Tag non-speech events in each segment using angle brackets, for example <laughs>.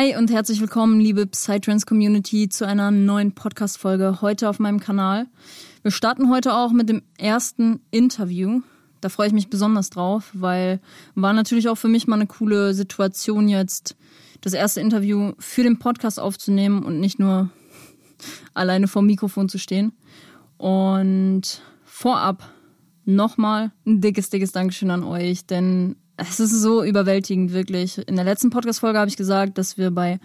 Hi und herzlich willkommen, liebe Psytrance Community, zu einer neuen Podcast-Folge heute auf meinem Kanal. Wir starten heute auch mit dem ersten Interview. Da freue ich mich besonders drauf, weil war natürlich auch für mich mal eine coole Situation jetzt, das erste Interview für den Podcast aufzunehmen und nicht nur <laughs> alleine vor Mikrofon zu stehen. Und vorab nochmal ein dickes, dickes Dankeschön an euch, denn es ist so überwältigend, wirklich. In der letzten Podcast-Folge habe ich gesagt, dass wir bei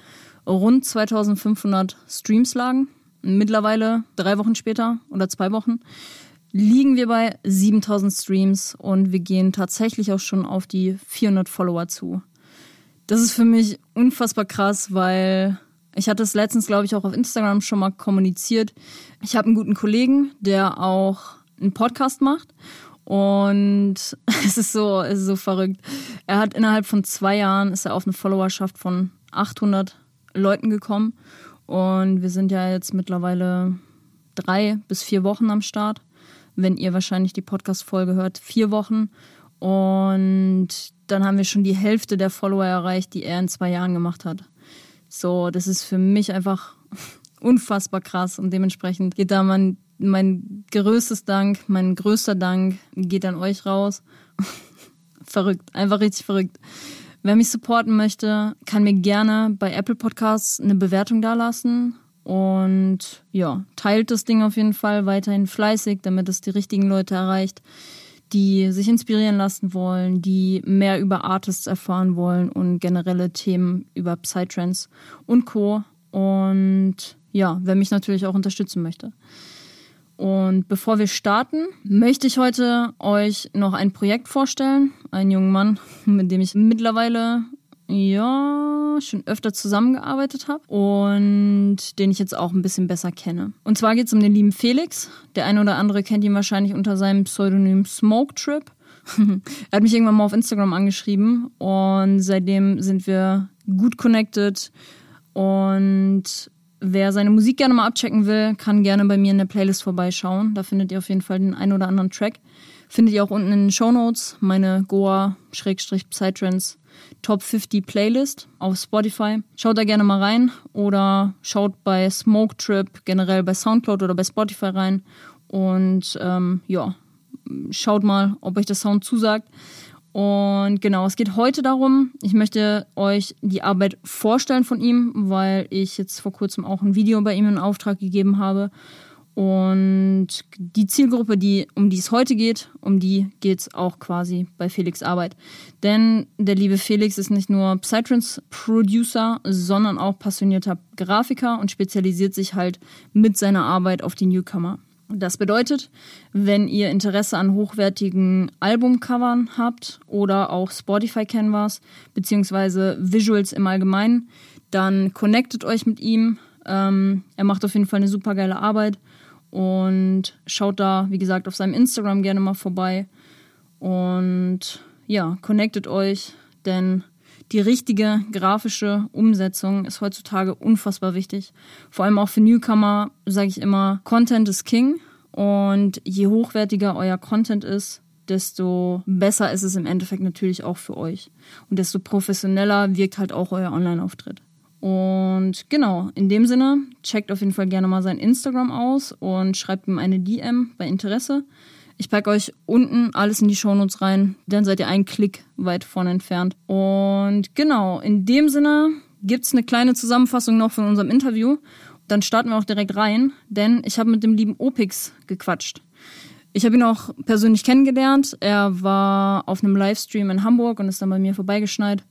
rund 2500 Streams lagen. Mittlerweile, drei Wochen später oder zwei Wochen, liegen wir bei 7000 Streams und wir gehen tatsächlich auch schon auf die 400 Follower zu. Das ist für mich unfassbar krass, weil ich hatte es letztens, glaube ich, auch auf Instagram schon mal kommuniziert. Ich habe einen guten Kollegen, der auch einen Podcast macht und <laughs> es ist so, es ist so verrückt. Er hat innerhalb von zwei Jahren ist er auf eine Followerschaft von 800 Leuten gekommen. Und wir sind ja jetzt mittlerweile drei bis vier Wochen am Start. Wenn ihr wahrscheinlich die Podcast-Folge hört, vier Wochen. Und dann haben wir schon die Hälfte der Follower erreicht, die er in zwei Jahren gemacht hat. So, das ist für mich einfach <laughs> unfassbar krass und dementsprechend geht da man mein größtes Dank, mein größter Dank geht an euch raus. <laughs> verrückt, einfach richtig verrückt. Wer mich supporten möchte, kann mir gerne bei Apple Podcasts eine Bewertung dalassen. Und ja, teilt das Ding auf jeden Fall weiterhin fleißig, damit es die richtigen Leute erreicht, die sich inspirieren lassen wollen, die mehr über Artists erfahren wollen und generelle Themen über Psytrance und Co. Und ja, wer mich natürlich auch unterstützen möchte. Und bevor wir starten, möchte ich heute euch noch ein Projekt vorstellen. Einen jungen Mann, <laughs> mit dem ich mittlerweile ja schon öfter zusammengearbeitet habe und den ich jetzt auch ein bisschen besser kenne. Und zwar geht es um den lieben Felix. Der eine oder andere kennt ihn wahrscheinlich unter seinem Pseudonym Smoke Trip. <laughs> er hat mich irgendwann mal auf Instagram angeschrieben und seitdem sind wir gut connected und Wer seine Musik gerne mal abchecken will, kann gerne bei mir in der Playlist vorbeischauen. Da findet ihr auf jeden Fall den ein oder anderen Track. Findet ihr auch unten in den Show Notes meine Goa-Psytrance Top 50 Playlist auf Spotify. Schaut da gerne mal rein oder schaut bei Smoke Trip generell bei Soundcloud oder bei Spotify rein und ähm, ja, schaut mal, ob euch der Sound zusagt. Und genau, es geht heute darum, ich möchte euch die Arbeit vorstellen von ihm, weil ich jetzt vor kurzem auch ein Video bei ihm in Auftrag gegeben habe. Und die Zielgruppe, die, um die es heute geht, um die geht es auch quasi bei Felix Arbeit. Denn der liebe Felix ist nicht nur Psytrance-Producer, sondern auch passionierter Grafiker und spezialisiert sich halt mit seiner Arbeit auf die Newcomer. Das bedeutet, wenn ihr Interesse an hochwertigen Albumcovern habt oder auch Spotify Canvas beziehungsweise Visuals im Allgemeinen, dann connectet euch mit ihm. Ähm, er macht auf jeden Fall eine super geile Arbeit und schaut da, wie gesagt, auf seinem Instagram gerne mal vorbei. Und ja, connectet euch, denn die richtige grafische Umsetzung ist heutzutage unfassbar wichtig. Vor allem auch für Newcomer sage ich immer, Content is King. Und je hochwertiger euer Content ist, desto besser ist es im Endeffekt natürlich auch für euch. Und desto professioneller wirkt halt auch euer Online-Auftritt. Und genau, in dem Sinne, checkt auf jeden Fall gerne mal sein Instagram aus und schreibt ihm eine DM bei Interesse. Ich packe euch unten alles in die Shownotes rein, dann seid ihr einen Klick weit vorne entfernt. Und genau, in dem Sinne gibt es eine kleine Zusammenfassung noch von unserem Interview. Dann starten wir auch direkt rein, denn ich habe mit dem lieben Opix gequatscht. Ich habe ihn auch persönlich kennengelernt. Er war auf einem Livestream in Hamburg und ist dann bei mir vorbeigeschneit.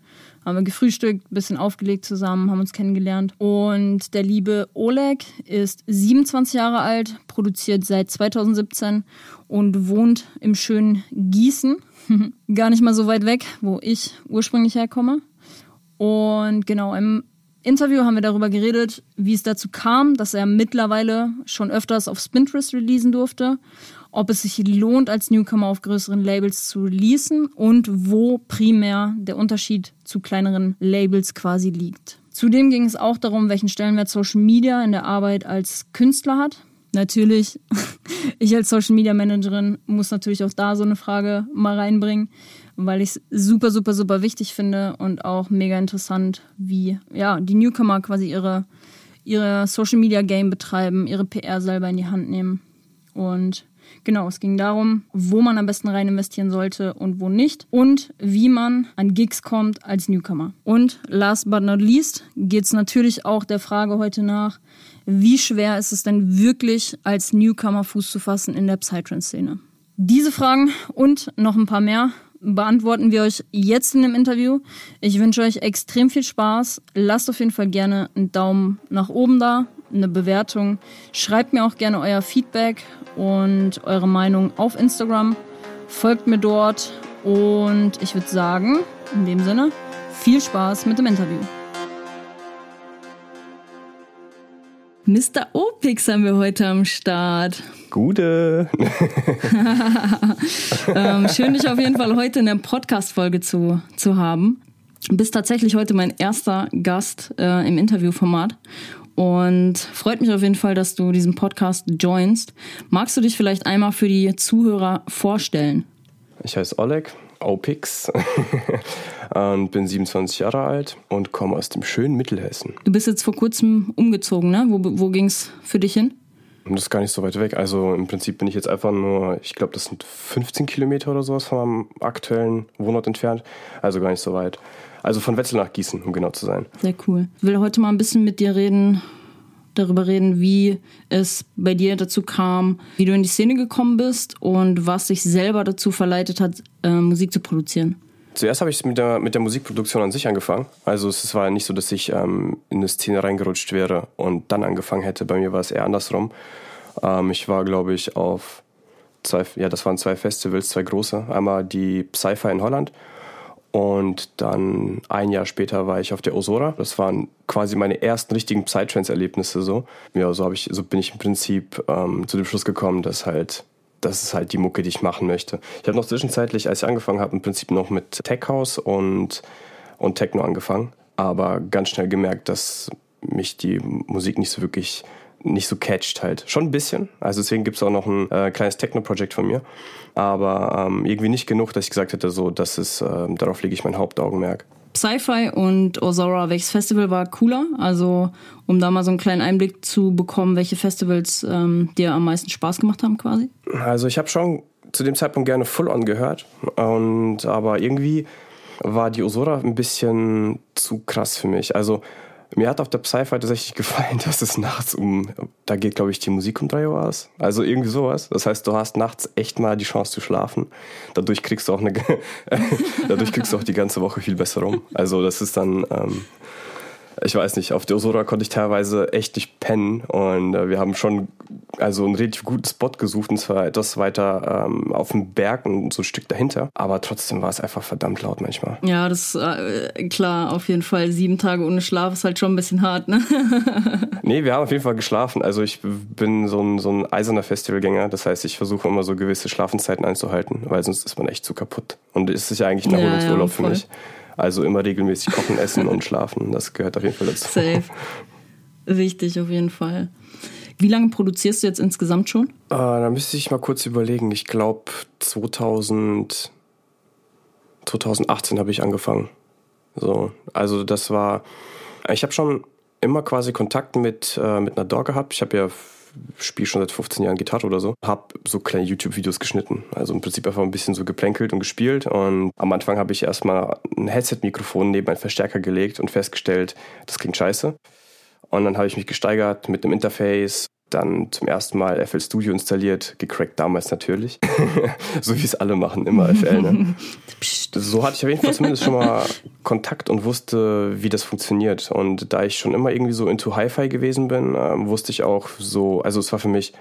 Haben wir gefrühstückt, bisschen aufgelegt zusammen, haben uns kennengelernt. Und der liebe Oleg ist 27 Jahre alt, produziert seit 2017 und wohnt im schönen Gießen. <laughs> Gar nicht mal so weit weg, wo ich ursprünglich herkomme. Und genau, im Interview haben wir darüber geredet, wie es dazu kam, dass er mittlerweile schon öfters auf Spinterest releasen durfte, ob es sich lohnt, als Newcomer auf größeren Labels zu releasen und wo primär der Unterschied zu kleineren Labels quasi liegt. Zudem ging es auch darum, welchen Stellenwert Social Media in der Arbeit als Künstler hat. Natürlich, <laughs> ich als Social Media Managerin muss natürlich auch da so eine Frage mal reinbringen weil ich es super, super, super wichtig finde und auch mega interessant, wie ja, die Newcomer quasi ihre, ihre Social Media Game betreiben, ihre PR selber in die Hand nehmen. Und genau, es ging darum, wo man am besten rein investieren sollte und wo nicht und wie man an Gigs kommt als Newcomer. Und last but not least geht es natürlich auch der Frage heute nach, wie schwer ist es denn wirklich als Newcomer Fuß zu fassen in der Psytrance-Szene? Diese Fragen und noch ein paar mehr beantworten wir euch jetzt in dem Interview. Ich wünsche euch extrem viel Spaß. Lasst auf jeden Fall gerne einen Daumen nach oben da, eine Bewertung. Schreibt mir auch gerne euer Feedback und eure Meinung auf Instagram. Folgt mir dort und ich würde sagen, in dem Sinne, viel Spaß mit dem Interview. Mr. Opix haben wir heute am Start. Gute. <laughs> ähm, schön, dich auf jeden Fall heute in der Podcast-Folge zu, zu haben. Du bist tatsächlich heute mein erster Gast äh, im Interviewformat. Und freut mich auf jeden Fall, dass du diesen Podcast joinst. Magst du dich vielleicht einmal für die Zuhörer vorstellen? Ich heiße Oleg, Opix. <laughs> und bin 27 Jahre alt und komme aus dem schönen Mittelhessen. Du bist jetzt vor kurzem umgezogen, ne? Wo, wo ging es für dich hin? Das ist gar nicht so weit weg. Also im Prinzip bin ich jetzt einfach nur, ich glaube, das sind 15 Kilometer oder sowas von meinem aktuellen Wohnort entfernt. Also gar nicht so weit. Also von Wetzel nach Gießen, um genau zu sein. Sehr cool. Ich will heute mal ein bisschen mit dir reden, darüber reden, wie es bei dir dazu kam, wie du in die Szene gekommen bist und was dich selber dazu verleitet hat, äh, Musik zu produzieren. Zuerst habe ich mit der, mit der Musikproduktion an sich angefangen. Also es war nicht so, dass ich ähm, in eine Szene reingerutscht wäre und dann angefangen hätte. Bei mir war es eher andersrum. Ähm, ich war, glaube ich, auf zwei, ja, das waren zwei Festivals, zwei große. Einmal die Psy-Fi in Holland und dann ein Jahr später war ich auf der Osora. Das waren quasi meine ersten richtigen Psytrance-Erlebnisse so. Ja, so, ich, so bin ich im Prinzip ähm, zu dem Schluss gekommen, dass halt das ist halt die Mucke, die ich machen möchte. Ich habe noch zwischenzeitlich, als ich angefangen habe, im Prinzip noch mit Tech House und, und Techno angefangen, aber ganz schnell gemerkt, dass mich die Musik nicht so wirklich nicht so catcht halt. Schon ein bisschen. Also deswegen gibt es auch noch ein äh, kleines Techno-Projekt von mir. Aber ähm, irgendwie nicht genug, dass ich gesagt hätte, so, das ist, äh, darauf lege ich mein Hauptaugenmerk. Sci-Fi und Ozora, welches Festival war cooler? Also, um da mal so einen kleinen Einblick zu bekommen, welche Festivals ähm, dir am meisten Spaß gemacht haben quasi? Also, ich habe schon zu dem Zeitpunkt gerne Full-On gehört. Und, aber irgendwie war die Osora ein bisschen zu krass für mich. Also, mir hat auf der Sci-Fi tatsächlich <laughs> gefallen, dass es nachts um, da geht glaube ich die Musik um drei Uhr aus. Also irgendwie sowas. Das heißt, du hast nachts echt mal die Chance zu schlafen. Dadurch kriegst du auch eine, <laughs> dadurch kriegst du auch die ganze Woche viel besser rum. Also das ist dann, ähm, ich weiß nicht, auf der Osora konnte ich teilweise echt nicht pennen und äh, wir haben schon also einen relativ guten Spot gesucht und zwar etwas weiter ähm, auf dem Berg und so ein Stück dahinter. Aber trotzdem war es einfach verdammt laut manchmal. Ja, das äh, klar, auf jeden Fall. Sieben Tage ohne Schlaf ist halt schon ein bisschen hart, ne? <laughs> nee, wir haben auf jeden Fall geschlafen. Also ich bin so ein, so ein eiserner Festivalgänger. Das heißt, ich versuche immer so gewisse Schlafenszeiten einzuhalten, weil sonst ist man echt zu kaputt. Und es ist ja eigentlich ein Erholungsurlaub ja, ja, für mich. Also immer regelmäßig kochen, essen und schlafen. Das gehört auf jeden Fall dazu. Safe. Wichtig auf jeden Fall. Wie lange produzierst du jetzt insgesamt schon? Äh, da müsste ich mal kurz überlegen. Ich glaube 2000, 2018 habe ich angefangen. So, also das war, ich habe schon immer quasi Kontakt mit, äh, mit einer Dog gehabt. Ich habe ja spiele schon seit 15 Jahren Gitarre oder so. Hab so kleine YouTube-Videos geschnitten. Also im Prinzip einfach ein bisschen so geplänkelt und gespielt. Und am Anfang habe ich erstmal ein Headset-Mikrofon neben einen Verstärker gelegt und festgestellt, das klingt scheiße. Und dann habe ich mich gesteigert mit einem Interface. Dann zum ersten Mal FL Studio installiert, gecrackt damals natürlich. <laughs> so wie es alle machen, immer FL. Ne? <laughs> so hatte ich auf jeden Fall zumindest schon mal <laughs> Kontakt und wusste, wie das funktioniert. Und da ich schon immer irgendwie so into Hi-Fi gewesen bin, ähm, wusste ich auch so, also es war für mich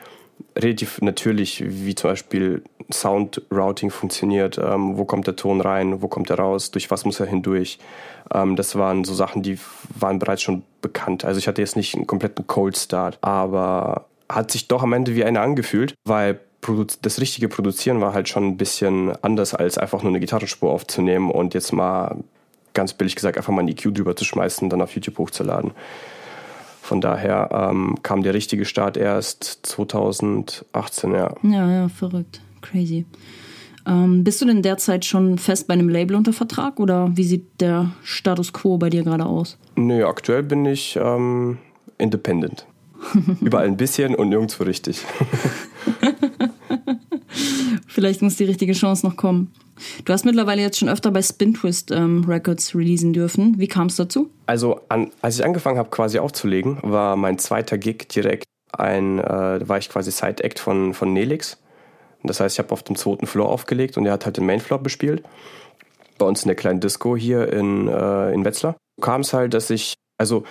relativ natürlich, wie zum Beispiel Sound Routing funktioniert, ähm, wo kommt der Ton rein, wo kommt er raus, durch was muss er hindurch. Ähm, das waren so Sachen, die waren bereits schon bekannt. Also ich hatte jetzt nicht einen kompletten Cold Start, aber hat sich doch am Ende wie eine angefühlt, weil das richtige Produzieren war halt schon ein bisschen anders, als einfach nur eine Gitarrenspur aufzunehmen und jetzt mal ganz billig gesagt einfach mal ein EQ drüber zu schmeißen, dann auf YouTube hochzuladen. Von daher ähm, kam der richtige Start erst 2018, ja. Ja, ja, verrückt. Crazy. Ähm, bist du denn derzeit schon fest bei einem Label unter Vertrag oder wie sieht der Status quo bei dir gerade aus? Nö, aktuell bin ich ähm, independent. <laughs> Überall ein bisschen und nirgendwo richtig. <laughs> Vielleicht muss die richtige Chance noch kommen. Du hast mittlerweile jetzt schon öfter bei Spin Twist ähm, Records releasen dürfen. Wie kam es dazu? Also, an, als ich angefangen habe, quasi aufzulegen, war mein zweiter Gig direkt ein, äh, war ich quasi Side-Act von, von Nelix. Das heißt, ich habe auf dem zweiten Floor aufgelegt und er hat halt den Mainfloor bespielt. Bei uns in der kleinen Disco hier in, äh, in Wetzlar. Kam es halt, dass ich, also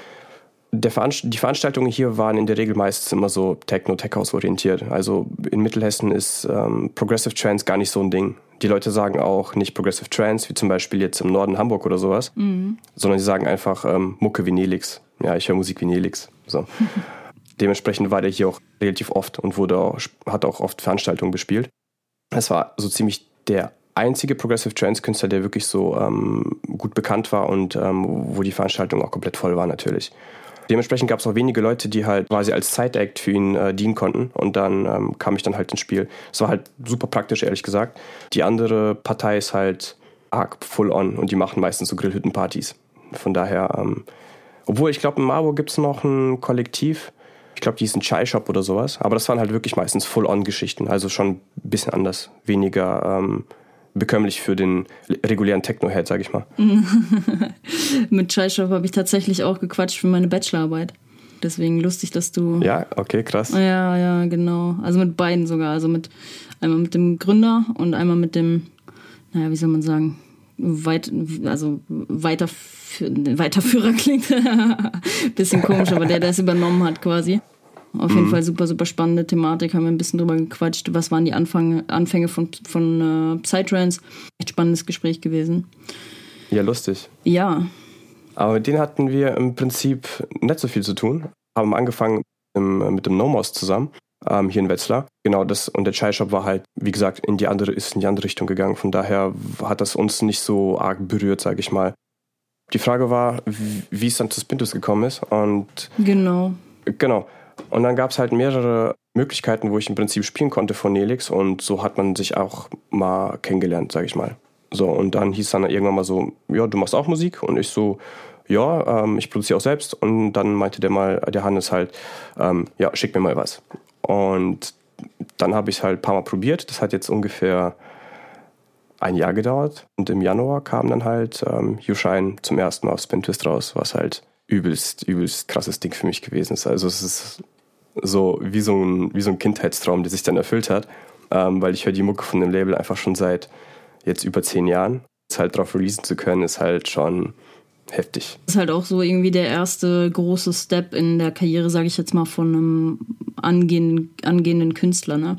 Veranst die Veranstaltungen hier waren in der Regel meistens immer so Techno-Tech-House orientiert. Also in Mittelhessen ist ähm, Progressive Trance gar nicht so ein Ding. Die Leute sagen auch nicht Progressive Trance, wie zum Beispiel jetzt im Norden Hamburg oder sowas, mhm. sondern sie sagen einfach ähm, Mucke wie Nelix. Ja, ich höre Musik wie Nelix. So. <laughs> Dementsprechend war der hier auch relativ oft und wurde auch, hat auch oft Veranstaltungen bespielt. Es war so ziemlich der einzige Progressive Trance Künstler, der wirklich so ähm, gut bekannt war und ähm, wo die Veranstaltung auch komplett voll war natürlich. Dementsprechend gab es auch wenige Leute, die halt quasi als Side-Act für ihn äh, dienen konnten. Und dann ähm, kam ich dann halt ins Spiel. Es war halt super praktisch, ehrlich gesagt. Die andere Partei ist halt arg full on und die machen meistens so Grillhüttenpartys. Von daher, ähm, obwohl ich glaube, in Marburg gibt es noch ein Kollektiv. Ich glaube, die ist ein Chai Shop oder sowas. Aber das waren halt wirklich meistens Full-on-Geschichten. Also schon ein bisschen anders. Weniger ähm, bekömmlich für den regulären Techno-Head, sag ich mal. <laughs> Mit Chai-Shop habe ich tatsächlich auch gequatscht für meine Bachelorarbeit. Deswegen lustig, dass du. Ja, okay, krass. Ja, ja, genau. Also mit beiden sogar. Also mit einmal mit dem Gründer und einmal mit dem, naja, wie soll man sagen, weit, also weiter, Weiterführer klingt. <laughs> Bisschen komisch, aber der, der es übernommen hat quasi. Auf jeden mhm. Fall super, super spannende Thematik. Haben wir ein bisschen drüber gequatscht. Was waren die Anfang, Anfänge von, von äh, Psytrance? Echt spannendes Gespräch gewesen. Ja, lustig. Ja. Aber mit denen hatten wir im Prinzip nicht so viel zu tun. Haben angefangen im, mit dem Nomos zusammen, ähm, hier in Wetzlar. Genau, das, und der Chai Shop war halt, wie gesagt, in die andere, ist in die andere Richtung gegangen. Von daher hat das uns nicht so arg berührt, sage ich mal. Die Frage war, wie, wie es dann zu Spintus gekommen ist. Und genau. Genau. Und dann gab es halt mehrere Möglichkeiten, wo ich im Prinzip spielen konnte von Nelix. Und so hat man sich auch mal kennengelernt, sage ich mal. So, und dann hieß dann irgendwann mal so, ja, du machst auch Musik. Und ich so, ja, ähm, ich produziere auch selbst. Und dann meinte der mal, der Hannes halt, ähm, ja, schick mir mal was. Und dann habe ich halt ein paar Mal probiert, das hat jetzt ungefähr ein Jahr gedauert. Und im Januar kam dann halt ähm, You Shine zum ersten Mal auf Spin Twist raus, was halt übelst, übelst krasses Ding für mich gewesen ist. Also es ist so wie so ein, wie so ein Kindheitstraum, der sich dann erfüllt hat, ähm, weil ich höre die Mucke von dem Label einfach schon seit jetzt über zehn Jahren. Jetzt halt drauf releasen zu können, ist halt schon heftig. Das ist halt auch so irgendwie der erste große Step in der Karriere, sage ich jetzt mal, von einem angehenden, angehenden Künstler. Ne?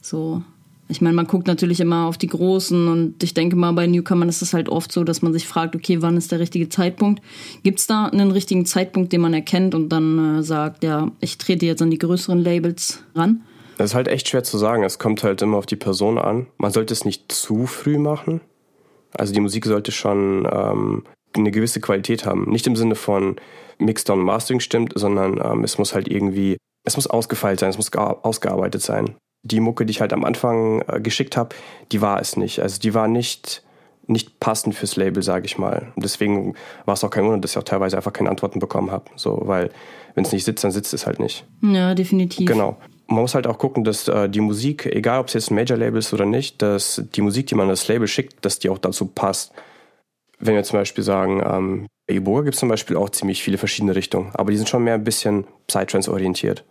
So ich meine, man guckt natürlich immer auf die Großen und ich denke mal, bei Newcomern ist es halt oft so, dass man sich fragt, okay, wann ist der richtige Zeitpunkt? Gibt es da einen richtigen Zeitpunkt, den man erkennt und dann äh, sagt, ja, ich trete jetzt an die größeren Labels ran? Das ist halt echt schwer zu sagen. Es kommt halt immer auf die Person an. Man sollte es nicht zu früh machen. Also die Musik sollte schon ähm, eine gewisse Qualität haben. Nicht im Sinne von Mixdown und Mastering stimmt, sondern ähm, es muss halt irgendwie, es muss ausgefeilt sein, es muss ausgearbeitet sein die Mucke, die ich halt am Anfang äh, geschickt habe, die war es nicht. Also die war nicht, nicht passend fürs Label, sage ich mal. Und deswegen war es auch kein Wunder, dass ich auch teilweise einfach keine Antworten bekommen habe. So, weil wenn es nicht sitzt, dann sitzt es halt nicht. Ja, definitiv. Genau. Man muss halt auch gucken, dass äh, die Musik, egal ob es jetzt ein Major-Label ist oder nicht, dass die Musik, die man das Label schickt, dass die auch dazu passt. Wenn wir zum Beispiel sagen, ähm, bei Iboga gibt es zum Beispiel auch ziemlich viele verschiedene Richtungen, aber die sind schon mehr ein bisschen Psytrance orientiert.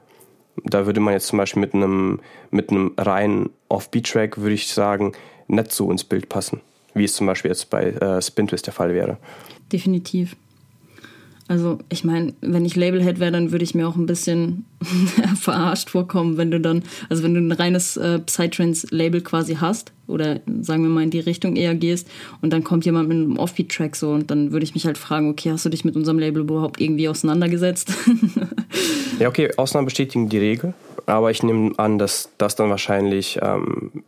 Da würde man jetzt zum Beispiel mit einem, mit einem reinen Off-Beat-Track, würde ich sagen, nicht so ins Bild passen, wie es zum Beispiel jetzt bei äh, Spin Twist der Fall wäre. Definitiv. Also ich meine, wenn ich Labelhead wäre, dann würde ich mir auch ein bisschen <laughs> verarscht vorkommen, wenn du dann, also wenn du ein reines äh, Psytrance-Label quasi hast oder sagen wir mal in die Richtung eher gehst und dann kommt jemand mit einem Offbeat-Track so und dann würde ich mich halt fragen, okay, hast du dich mit unserem Label überhaupt irgendwie auseinandergesetzt? <laughs> ja, okay, Ausnahmen bestätigen die Regel, aber ich nehme an, dass das dann wahrscheinlich ähm,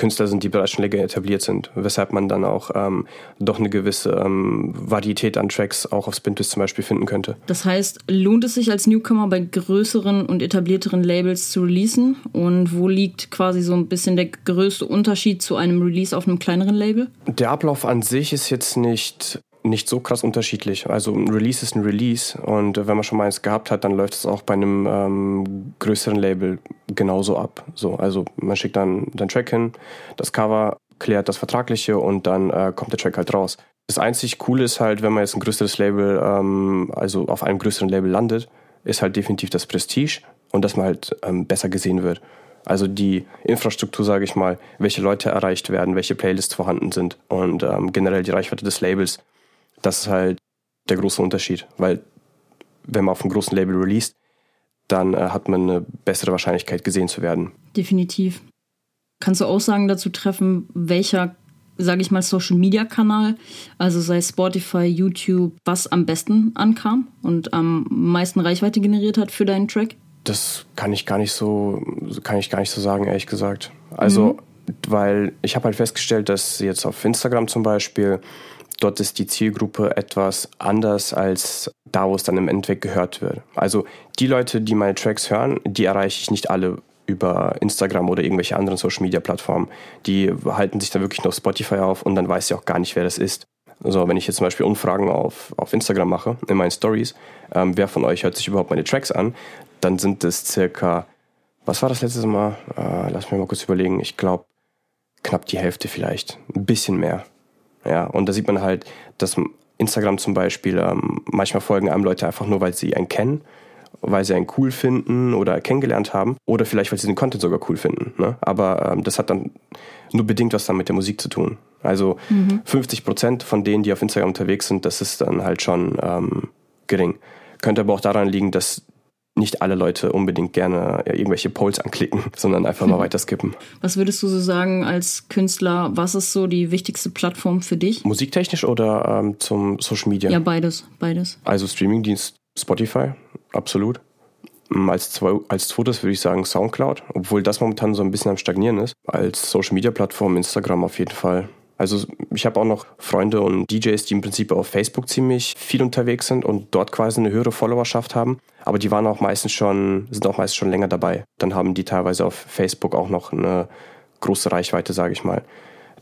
Künstler sind, die bereits schon länger etabliert sind, weshalb man dann auch ähm, doch eine gewisse ähm, Varietät an Tracks auch auf Spintus zum Beispiel finden könnte. Das heißt, lohnt es sich als Newcomer bei größeren und etablierteren Labels zu releasen? Und wo liegt quasi so ein bisschen der größte Unterschied zu einem Release auf einem kleineren Label? Der Ablauf an sich ist jetzt nicht nicht so krass unterschiedlich. Also ein Release ist ein Release und wenn man schon mal eins gehabt hat, dann läuft es auch bei einem ähm, größeren Label genauso ab. So, also man schickt dann den Track hin, das Cover klärt das Vertragliche und dann äh, kommt der Track halt raus. Das einzig Coole ist halt, wenn man jetzt ein größeres Label, ähm, also auf einem größeren Label landet, ist halt definitiv das Prestige und dass man halt ähm, besser gesehen wird. Also die Infrastruktur, sage ich mal, welche Leute erreicht werden, welche Playlists vorhanden sind und ähm, generell die Reichweite des Labels das ist halt der große Unterschied, weil wenn man auf einem großen Label released, dann äh, hat man eine bessere Wahrscheinlichkeit gesehen zu werden. Definitiv. Kannst du Aussagen dazu treffen, welcher, sage ich mal, Social-Media-Kanal, also sei Spotify, YouTube, was am besten ankam und am meisten Reichweite generiert hat für deinen Track? Das kann ich gar nicht so, kann ich gar nicht so sagen, ehrlich gesagt. Also, mhm. weil ich habe halt festgestellt, dass jetzt auf Instagram zum Beispiel dort ist die Zielgruppe etwas anders als da, wo es dann im Endeffekt gehört wird. Also die Leute, die meine Tracks hören, die erreiche ich nicht alle über Instagram oder irgendwelche anderen Social Media Plattformen. Die halten sich dann wirklich nur auf Spotify auf und dann weiß ich auch gar nicht, wer das ist. Also wenn ich jetzt zum Beispiel Umfragen auf, auf Instagram mache, in meinen Stories, ähm, wer von euch hört sich überhaupt meine Tracks an, dann sind es circa, was war das letzte Mal? Äh, lass mich mal kurz überlegen. Ich glaube, knapp die Hälfte vielleicht. Ein bisschen mehr. Ja, und da sieht man halt, dass Instagram zum Beispiel, ähm, manchmal folgen einem Leute einfach nur, weil sie einen kennen, weil sie einen cool finden oder kennengelernt haben oder vielleicht, weil sie den Content sogar cool finden. Ne? Aber ähm, das hat dann nur bedingt was dann mit der Musik zu tun. Also mhm. 50 Prozent von denen, die auf Instagram unterwegs sind, das ist dann halt schon ähm, gering. Könnte aber auch daran liegen, dass nicht alle Leute unbedingt gerne irgendwelche Polls anklicken, <laughs> sondern einfach mal <laughs> weiter skippen. Was würdest du so sagen als Künstler? Was ist so die wichtigste Plattform für dich? Musiktechnisch oder ähm, zum Social Media? Ja, beides, beides. Also Streamingdienst Spotify, absolut. Mm, als, zwei, als zweites würde ich sagen Soundcloud, obwohl das momentan so ein bisschen am Stagnieren ist. Als Social Media Plattform Instagram auf jeden Fall. Also ich habe auch noch Freunde und DJs, die im Prinzip auf Facebook ziemlich viel unterwegs sind und dort quasi eine höhere Followerschaft haben. Aber die waren auch meistens schon, sind auch meistens schon länger dabei. Dann haben die teilweise auf Facebook auch noch eine große Reichweite, sage ich mal.